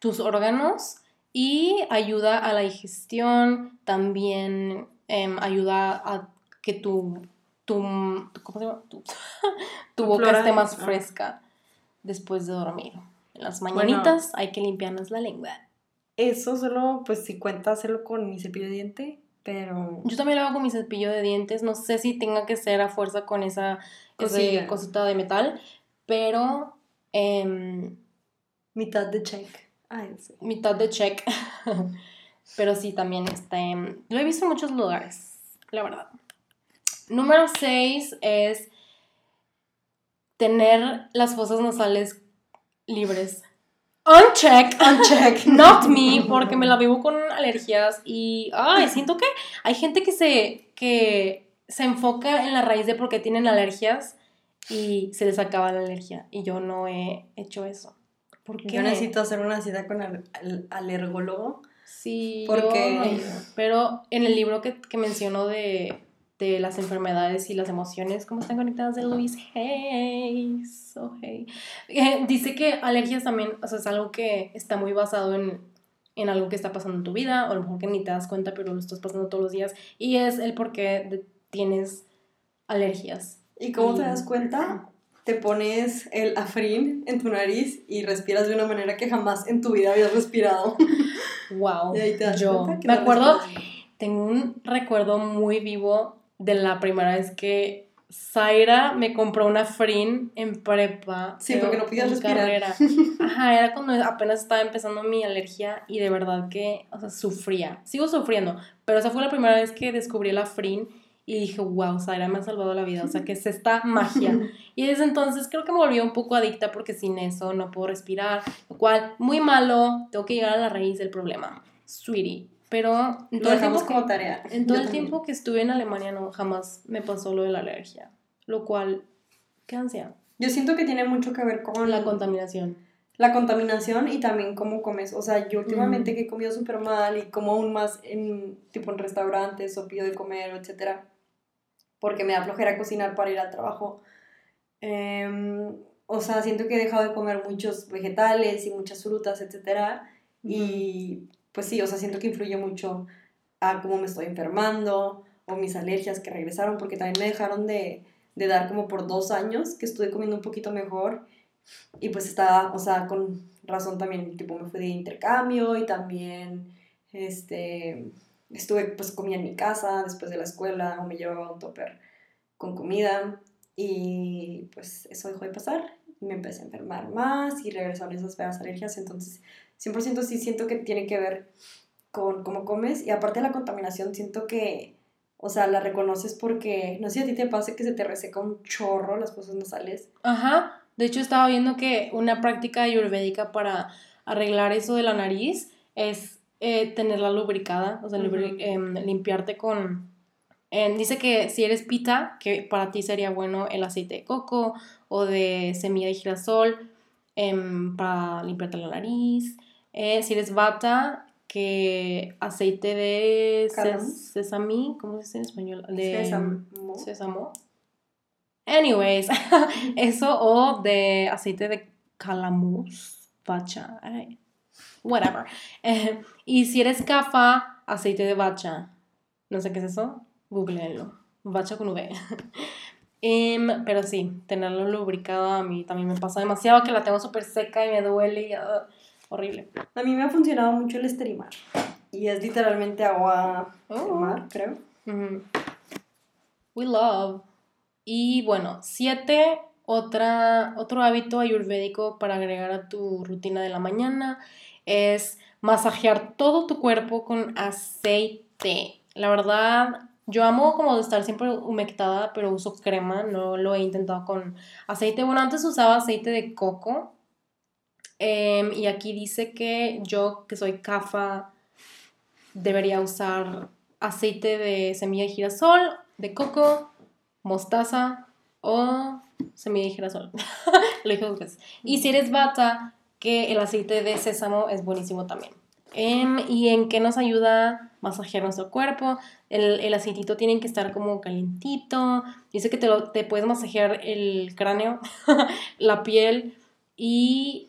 tus órganos y ayuda a la digestión, también em, ayuda a que tu, tu, ¿cómo se llama? Tu, tu boca flora- esté más fresca después de dormir. En las Bueno. mañanitas hay que limpiarnos la lengua. Eso solo, pues si cuenta hacerlo con mi cepillo de diente, pero Yo también lo hago con mi cepillo de dientes. No sé si tenga que ser a fuerza con esa cosita de metal, pero em, mitad de check. Ay, sí. mitad de check. pero sí, también está en- Lo he visto en muchos lugares, la verdad. Número 6 es tener las fosas nasales libres. Uncheck, uncheck, not me, porque me la vivo con alergias y, ay, siento que hay gente que se, que se enfoca en la raíz de por qué tienen alergias y se les acaba la alergia y yo no he hecho eso. ¿Por qué? Yo necesito hacer una cita con el, el alergólogo. Sí, Porque- yo pero en el libro que, que mencionó de, de las enfermedades y las emociones, cómo están conectadas de Louise Hayes, oh, hey. Eh, dice que alergias también, o sea, es algo que está muy basado en, en algo que está pasando en tu vida, o a lo mejor que ni te das cuenta, pero lo estás pasando todos los días, y es el por qué tienes alergias. ¿Y cómo te das cuenta? Te pones el afrin en tu nariz y respiras de una manera que jamás en tu vida habías respirado. Wow, Y ahí te das yo me no acuerdo. Tengo un recuerdo muy vivo de la primera vez que Zaira me compró una frin en prepa. Sí, porque no podías respirar. carrera. Ajá, era cuando apenas estaba empezando mi alergia y de verdad que, o sea, sufría. Sigo sufriendo, pero esa fue la primera vez que descubrí la frin y dije, wow, Zaira me ha salvado la vida. O sea, que es esta magia. Y desde entonces creo que me volví un poco adicta porque sin eso no puedo respirar, lo cual muy malo, tengo que llegar a la raíz del problema. Sweetie. Pero en todo el tiempo que- como tarea. en todo el tiempo que estuve en Alemania no jamás me pasó lo de la alergia, lo cual qué ansia, Yo siento que tiene mucho que ver con la contaminación. la contaminación y también cómo comes. O sea, yo últimamente que he comido súper mal y como aún más en tipo en restaurantes o pido de comer, etcétera, porque me da flojera cocinar para ir al trabajo. Em, o sea, siento que he dejado de comer muchos vegetales y muchas frutas, etcétera. Y pues sí, o sea, siento que influye mucho a cómo me estoy enfermando o mis alergias que regresaron, porque también me dejaron de, de dar como por dos años que estuve comiendo un poquito mejor. Y pues estaba, o sea, con razón también, tipo, me fui de intercambio y también, este, estuve, pues comía en mi casa después de la escuela o me llevaba un topper con comida y pues eso dejó de pasar y me empecé a enfermar más y regresaron esas feas alergias, entonces 100% sí siento que tiene que ver con cómo comes y aparte de la contaminación siento que, o sea, la reconoces porque, no sé si a ti te pasa que se te reseca un chorro las fosas nasales. Ajá, de hecho estaba viendo que una práctica ayurvédica para arreglar eso de la nariz es eh, tenerla lubricada, o sea, lubri- em, limpiarte con... em, dice que si eres pita, que para ti sería bueno el aceite de coco o de semilla de girasol em, para limpiarte la nariz. Eh, si eres bata, que aceite de ses- sesame, ¿cómo se dice en español? De, Sésamo. Sésamo. Anyways, eso o de aceite de calamus, bacha, ay, whatever. Eh, y si eres cafa, aceite de bacha. No sé qué es eso, googleenlo. Bacha con V. Em, pero sí, tenerlo lubricado a mí también me pasa demasiado que la tengo súper seca y me duele y ah, horrible. A mí me ha funcionado mucho el esterimar. Y es literalmente agua Oh. mar, creo. We love. Y bueno, siete, otra, otro hábito ayurvédico para agregar a tu rutina de la mañana es masajear todo tu cuerpo con aceite. La verdad, yo amo como estar siempre humectada, pero uso crema, no lo he intentado con aceite. Bueno, antes usaba aceite de coco. Em, y aquí dice que yo, que soy CAFA, debería usar aceite de semilla de girasol, de coco, mostaza o semilla de girasol. lo dije. Y si eres bata, que el aceite de sésamo es buenísimo también. Em, ¿Y en qué nos ayuda masajear nuestro cuerpo? El, el aceitito tiene que estar como calientito. Dice que te, lo, te puedes masajear el cráneo, la piel y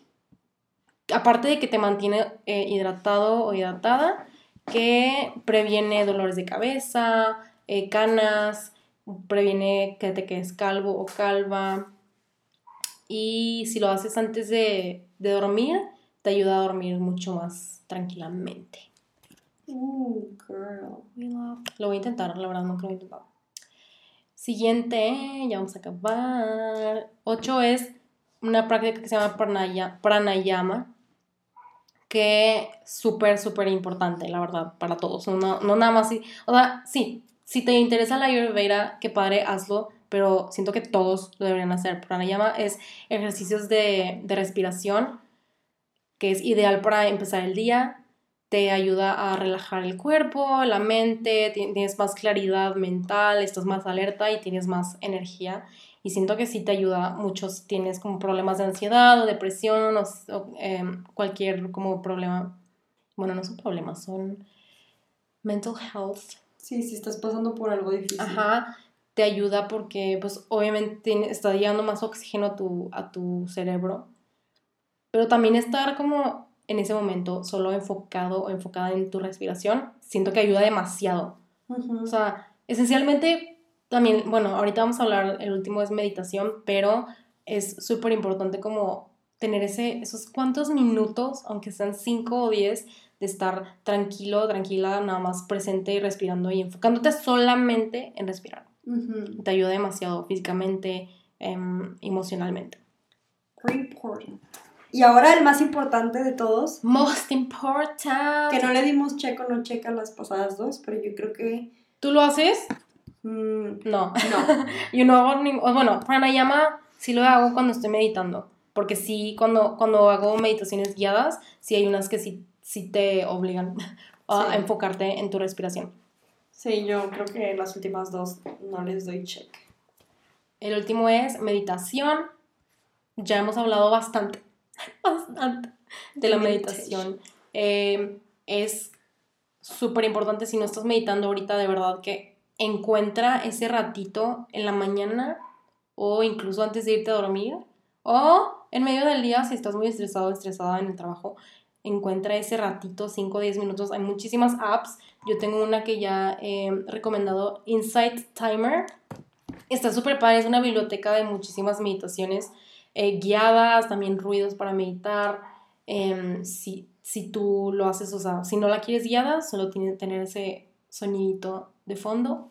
aparte de que te mantiene eh, hidratado o hidratada, que previene dolores de cabeza, eh, canas, previene que te quedes calvo o calva. Y si lo haces antes de, de dormir, te ayuda a dormir mucho más tranquilamente. Uh, girl. Lo voy a intentar, la verdad, nunca lo he intentado. Siguiente, ya vamos a acabar. Ocho es una práctica que se llama pranaya- pranayama, que es súper, súper importante, la verdad, para todos. No, no nada más, si- o sea, sí, si te interesa la Ayurveda, qué padre, hazlo, pero siento que todos lo deberían hacer. Pranayama es ejercicios de, de respiración, que es ideal para empezar el día, te ayuda a relajar el cuerpo, la mente, ti- tienes más claridad mental, estás más alerta y tienes más energía. Y siento que sí te ayuda mucho si tienes como problemas de ansiedad o depresión o, o, em, cualquier como problema. Bueno, no son problemas, son mental health. Sí, si estás pasando por algo difícil. Ajá, te ayuda porque pues obviamente está llegando más oxígeno a tu, a tu cerebro. Pero también estar como en ese momento solo enfocado o enfocada en tu respiración, siento que ayuda demasiado. Ujú. O sea, esencialmente también, bueno, ahorita vamos a hablar, el último es meditación, pero es súper importante como tener ese, esos cuantos minutos, aunque sean 5 o 10, de estar tranquilo, tranquila, nada más presente y respirando y enfocándote solamente en respirar. Ujú. Te ayuda demasiado físicamente, em, emocionalmente. Very important. Y ahora el más importante de todos, Most important. que no le dimos check o no check a las pasadas dos, pero yo creo que... ¿Tú lo haces? mm, No. no. Yo no hago. Bueno, pranayama sí lo hago cuando estoy meditando. Porque sí, cuando, cuando hago meditaciones guiadas, sí hay unas que sí, sí te obligan a, Sí. a enfocarte en tu respiración. Sí, yo creo que las últimas dos no les doy check. El último es meditación. Ya hemos hablado bastante, bastante de la meditación. Eh, es súper importante si no estás meditando ahorita, de verdad que encuentra ese ratito en la mañana o incluso antes de irte a dormir o en medio del día si estás muy estresado o estresada en el trabajo. Encuentra ese ratito, 5 o 10 minutos. Hay muchísimas apps. Yo tengo una que ya he recomendado, Insight Timer. Está súper padre, es una biblioteca de muchísimas meditaciones eh, guiadas, también ruidos para meditar. Em, si, si tú lo haces, o sea, si no la quieres guiada, solo tiene que tener ese sonidito de fondo.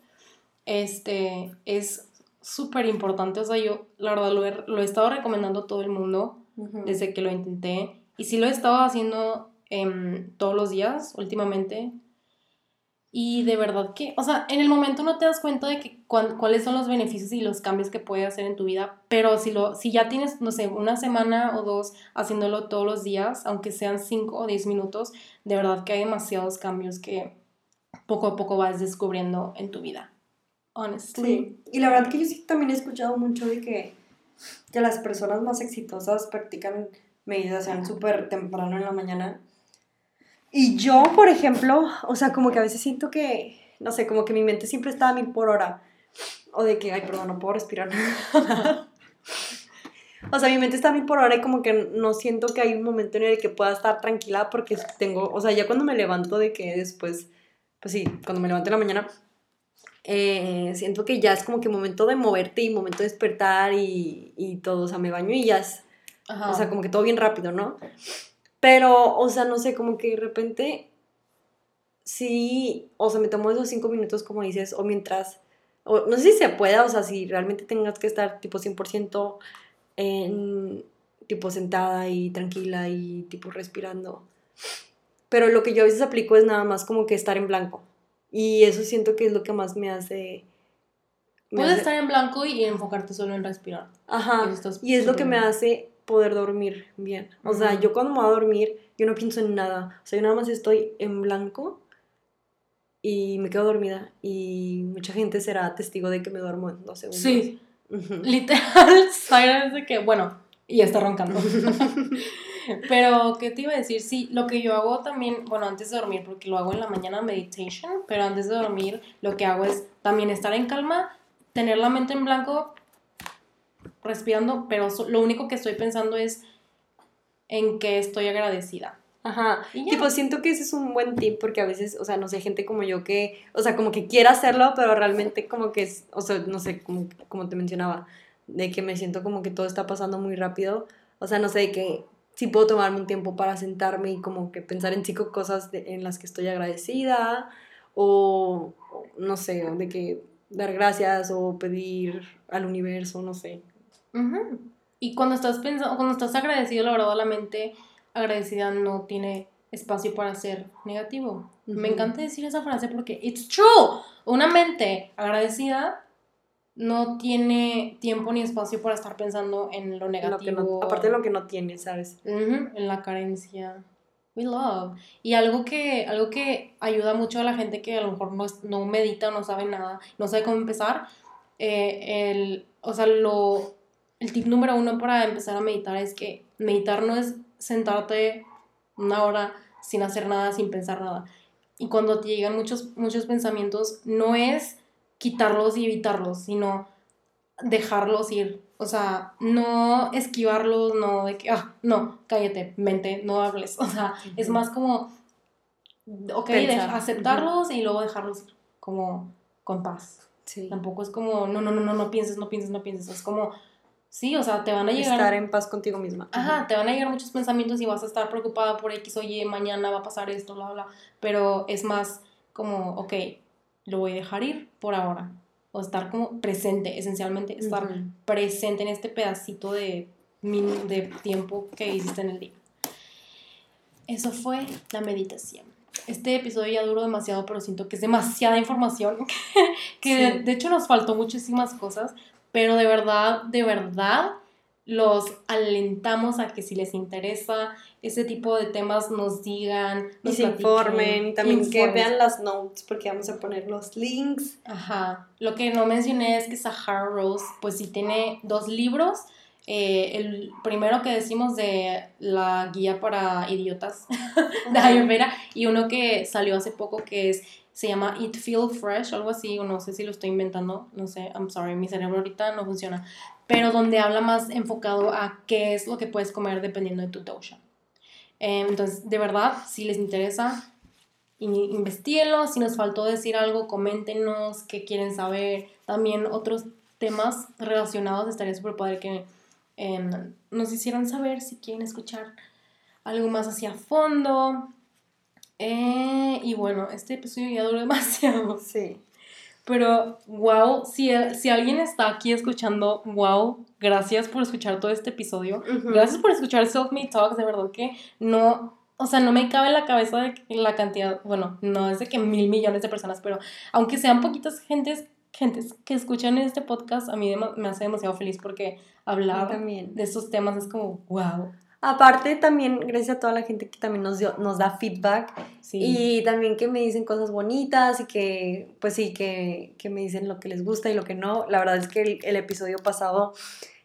Este es súper importante, o sea, yo la verdad lo he, lo he estado recomendando a todo el mundo desde que lo intenté. Y sí lo he estado haciendo em, todos los días últimamente. Y de verdad que, o sea, en el momento no te das cuenta de que cuáles son los beneficios y los cambios que puede hacer en tu vida, pero si, lo, si ya tienes, no sé, una semana o dos haciéndolo todos los días, aunque sean 5 o 10 minutos, de verdad que hay demasiados cambios que poco a poco vas descubriendo en tu vida. Honestly. Sí. Y la verdad que yo sí también he escuchado mucho de que, que las personas más exitosas practican meditación súper temprano en la mañana. Y yo, por ejemplo, o sea, como que a veces siento que, no sé, como que mi mente siempre está a mil por hora. O de que, ay, perdón, no puedo respirar. o sea, mi mente está a mil por hora y como que no siento que hay un momento en el que pueda estar tranquila porque tengo, o sea, ya cuando me levanto de que después, pues sí, cuando me levanto en la mañana, eh, siento que ya es como que momento de moverte y momento de despertar y, y todo, o sea, me baño y ya es, Ajá. o sea, como que todo bien rápido, ¿no? Pero, o sea, no sé, como que de repente, sí, o sea, me tomo esos cinco minutos, como dices, o mientras, o, no sé si se pueda, o sea, si realmente tengas que estar tipo 100% en, tipo sentada y tranquila y tipo respirando. Pero lo que yo a veces aplico es nada más como que estar en blanco. Y eso siento que es lo que más me hace... me Puedes hace- estar en blanco y enfocarte solo en respirar. Ajá. Está Y es lo que me hace poder dormir bien. O sea, Ujú. yo cuando me voy a dormir, yo no pienso en nada. O sea, yo nada más estoy en blanco y me quedo dormida. Y mucha gente será testigo de que me duermo en dos segundos. Sí, Ujú. literal, Zaira es de que, bueno, y está roncando. pero, ¿qué te iba a decir? Sí, lo que yo hago también, bueno, antes de dormir, porque lo hago en la mañana meditation, pero antes de dormir lo que hago es también estar en calma, tener la mente en blanco, respirando, pero so- lo único que estoy pensando es en que estoy agradecida. Ajá. Tipo, siento que ese es un buen tip porque a veces, o sea, no sé, gente como yo que, o sea, como que quiere hacerlo, pero realmente como que es, o sea, no sé, como, como te mencionaba, de que me siento como que todo está pasando muy rápido. O sea, no sé, que sí puedo tomarme un tiempo para sentarme y como que pensar en cinco cosas de- en las que estoy agradecida o no sé, de que dar gracias o pedir al universo, no sé. Ujú. Y cuando estás pensando, cuando estás agradecido, la verdad, la mente agradecida no tiene espacio para ser negativo. Me encanta decir esa frase porque it's true. Una mente agradecida no tiene tiempo ni espacio para estar pensando en lo negativo. no- aparte de lo que no tiene, ¿sabes? Ujú, en la carencia. We love. Y algo que, algo que ayuda mucho a la gente que a lo mejor no, no medita, no sabe nada, no sabe cómo empezar. eh, el, o sea, lo, el tip número uno para empezar a meditar es que meditar no es sentarte una hora sin hacer nada, sin pensar nada. Y cuando te llegan muchos, muchos pensamientos, no es quitarlos y evitarlos, sino dejarlos ir. O sea, no esquivarlos, no de que, ah, no, cállate, mente, no hables. O sea, es Ujú. más como, ok, deja- aceptarlos y luego dejarlos ir, como con paz. Sí. Tampoco es como, no, no, no, no, no pienses, no pienses, no pienses. Es como, sí, o sea, te van a llegar. Estar en paz contigo misma. Ajá, te van a llegar muchos pensamientos y vas a estar preocupada por X, oye, mañana va a pasar esto, bla, bla. Pero es más como, ok, lo voy a dejar ir por ahora. O estar como presente, esencialmente estar presente en este pedacito de, de tiempo que hiciste en el día. Eso fue la meditación. Este episodio ya duró demasiado, pero siento que es demasiada información. que de, de hecho nos faltó muchísimas cosas, pero de verdad, de verdad, los alentamos a que si les interesa ese tipo de temas nos digan, Y nos se platiquen, informen y también que vean las notes porque vamos a poner los links. Ajá. Lo que no mencioné es que Sahara Rose, pues sí tiene dos libros. Eh, el primero que decimos de la guía para idiotas de Ayurveda y uno que salió hace poco que es se llama Eat Feel Fresh, algo así, o no sé si lo estoy inventando, no sé, I'm sorry, mi cerebro ahorita no funciona, pero donde habla más enfocado a qué es lo que puedes comer dependiendo de tu dosha. Eh, entonces, de verdad, si les interesa, in- investiguenlo. Si nos faltó decir algo, coméntenos qué quieren saber. También otros temas relacionados. Estaría súper padre que em, nos hicieran saber si quieren escuchar algo más hacia fondo. Eh, y bueno, este episodio ya duró demasiado. Sí. Pero, wow, si, si alguien está aquí escuchando, wow, gracias por escuchar todo este episodio. Gracias por escuchar Self Made Talks, de verdad que no, o sea, no me cabe en la cabeza de que la cantidad, bueno, no es de que mil millones de personas, pero aunque sean poquitas gentes, gentes que escuchan este podcast, a mí me hace demasiado feliz porque hablar también. de estos temas es como, wow. Aparte también, gracias a toda la gente que también nos, dio, nos da feedback Sí. y también que me dicen cosas bonitas y que, pues sí, que, que me dicen lo que les gusta y lo que no. La verdad es que el, el episodio pasado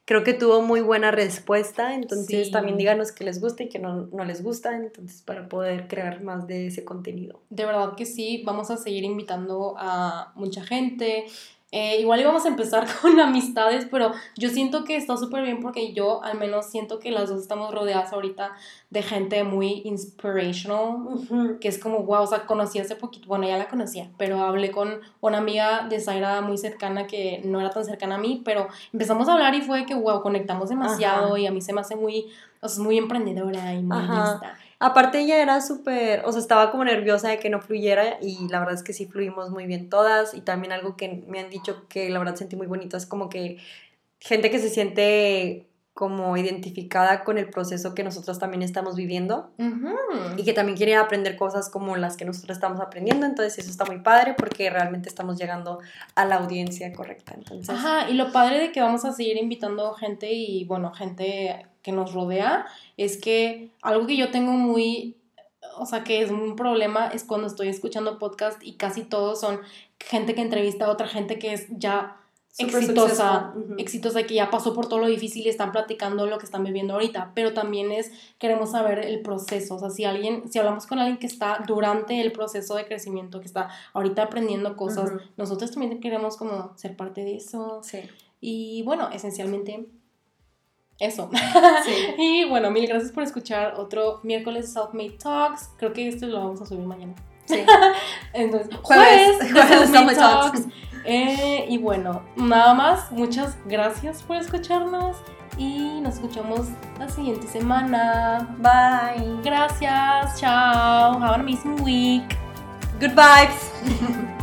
creo que tuvo muy buena respuesta, entonces Sí. también díganos que les gusta y que no, no les gusta, entonces para poder crear más de ese contenido. De verdad que sí, vamos a seguir invitando a mucha gente. Eh, igual íbamos a empezar con amistades, pero yo siento que está súper bien porque yo al menos siento que las dos estamos rodeadas ahorita de gente muy inspirational, que es como, wow, o sea, conocí hace poquito, bueno, ya la conocía, pero hablé con una amiga de Zaira muy cercana que no era tan cercana a mí, pero empezamos a hablar y fue que, wow, conectamos demasiado Ajá. y a mí se me hace muy, o sea, muy emprendedora y muy lista. Aparte ella era súper, o sea, estaba como nerviosa de que no fluyera y la verdad es que sí fluimos muy bien todas y también algo que me han dicho que la verdad sentí muy bonito es como que gente que se siente como identificada con el proceso que nosotros también estamos viviendo y que también quiere aprender cosas como las que nosotros estamos aprendiendo, entonces eso está muy padre porque realmente estamos llegando a la audiencia correcta, entonces Ajá, y lo padre de que vamos a seguir invitando gente y bueno, gente que nos rodea, es que algo que yo tengo muy, o sea, que es un problema es cuando estoy escuchando podcast y casi todos son gente que entrevista a otra gente que es ya exitosa, exitosa, que ya pasó por todo lo difícil y están platicando lo que están viviendo ahorita, pero también es, queremos saber el proceso, o sea, si alguien, si hablamos con alguien que está durante el proceso de crecimiento, que está ahorita aprendiendo cosas, nosotros también queremos como ser parte de eso, sí, y bueno, esencialmente eso. sí. y bueno, mil gracias por escuchar otro miércoles de Self-Made Talks. Creo que este lo vamos a subir mañana. sí. Entonces, Jueves, jueves, jueves de Self-Made Self-Made Talks. Talks. Eh, y bueno, nada más, muchas gracias por escucharnos y nos escuchamos la siguiente semana. Bye. Gracias, chao, have an amazing week. Good vibes.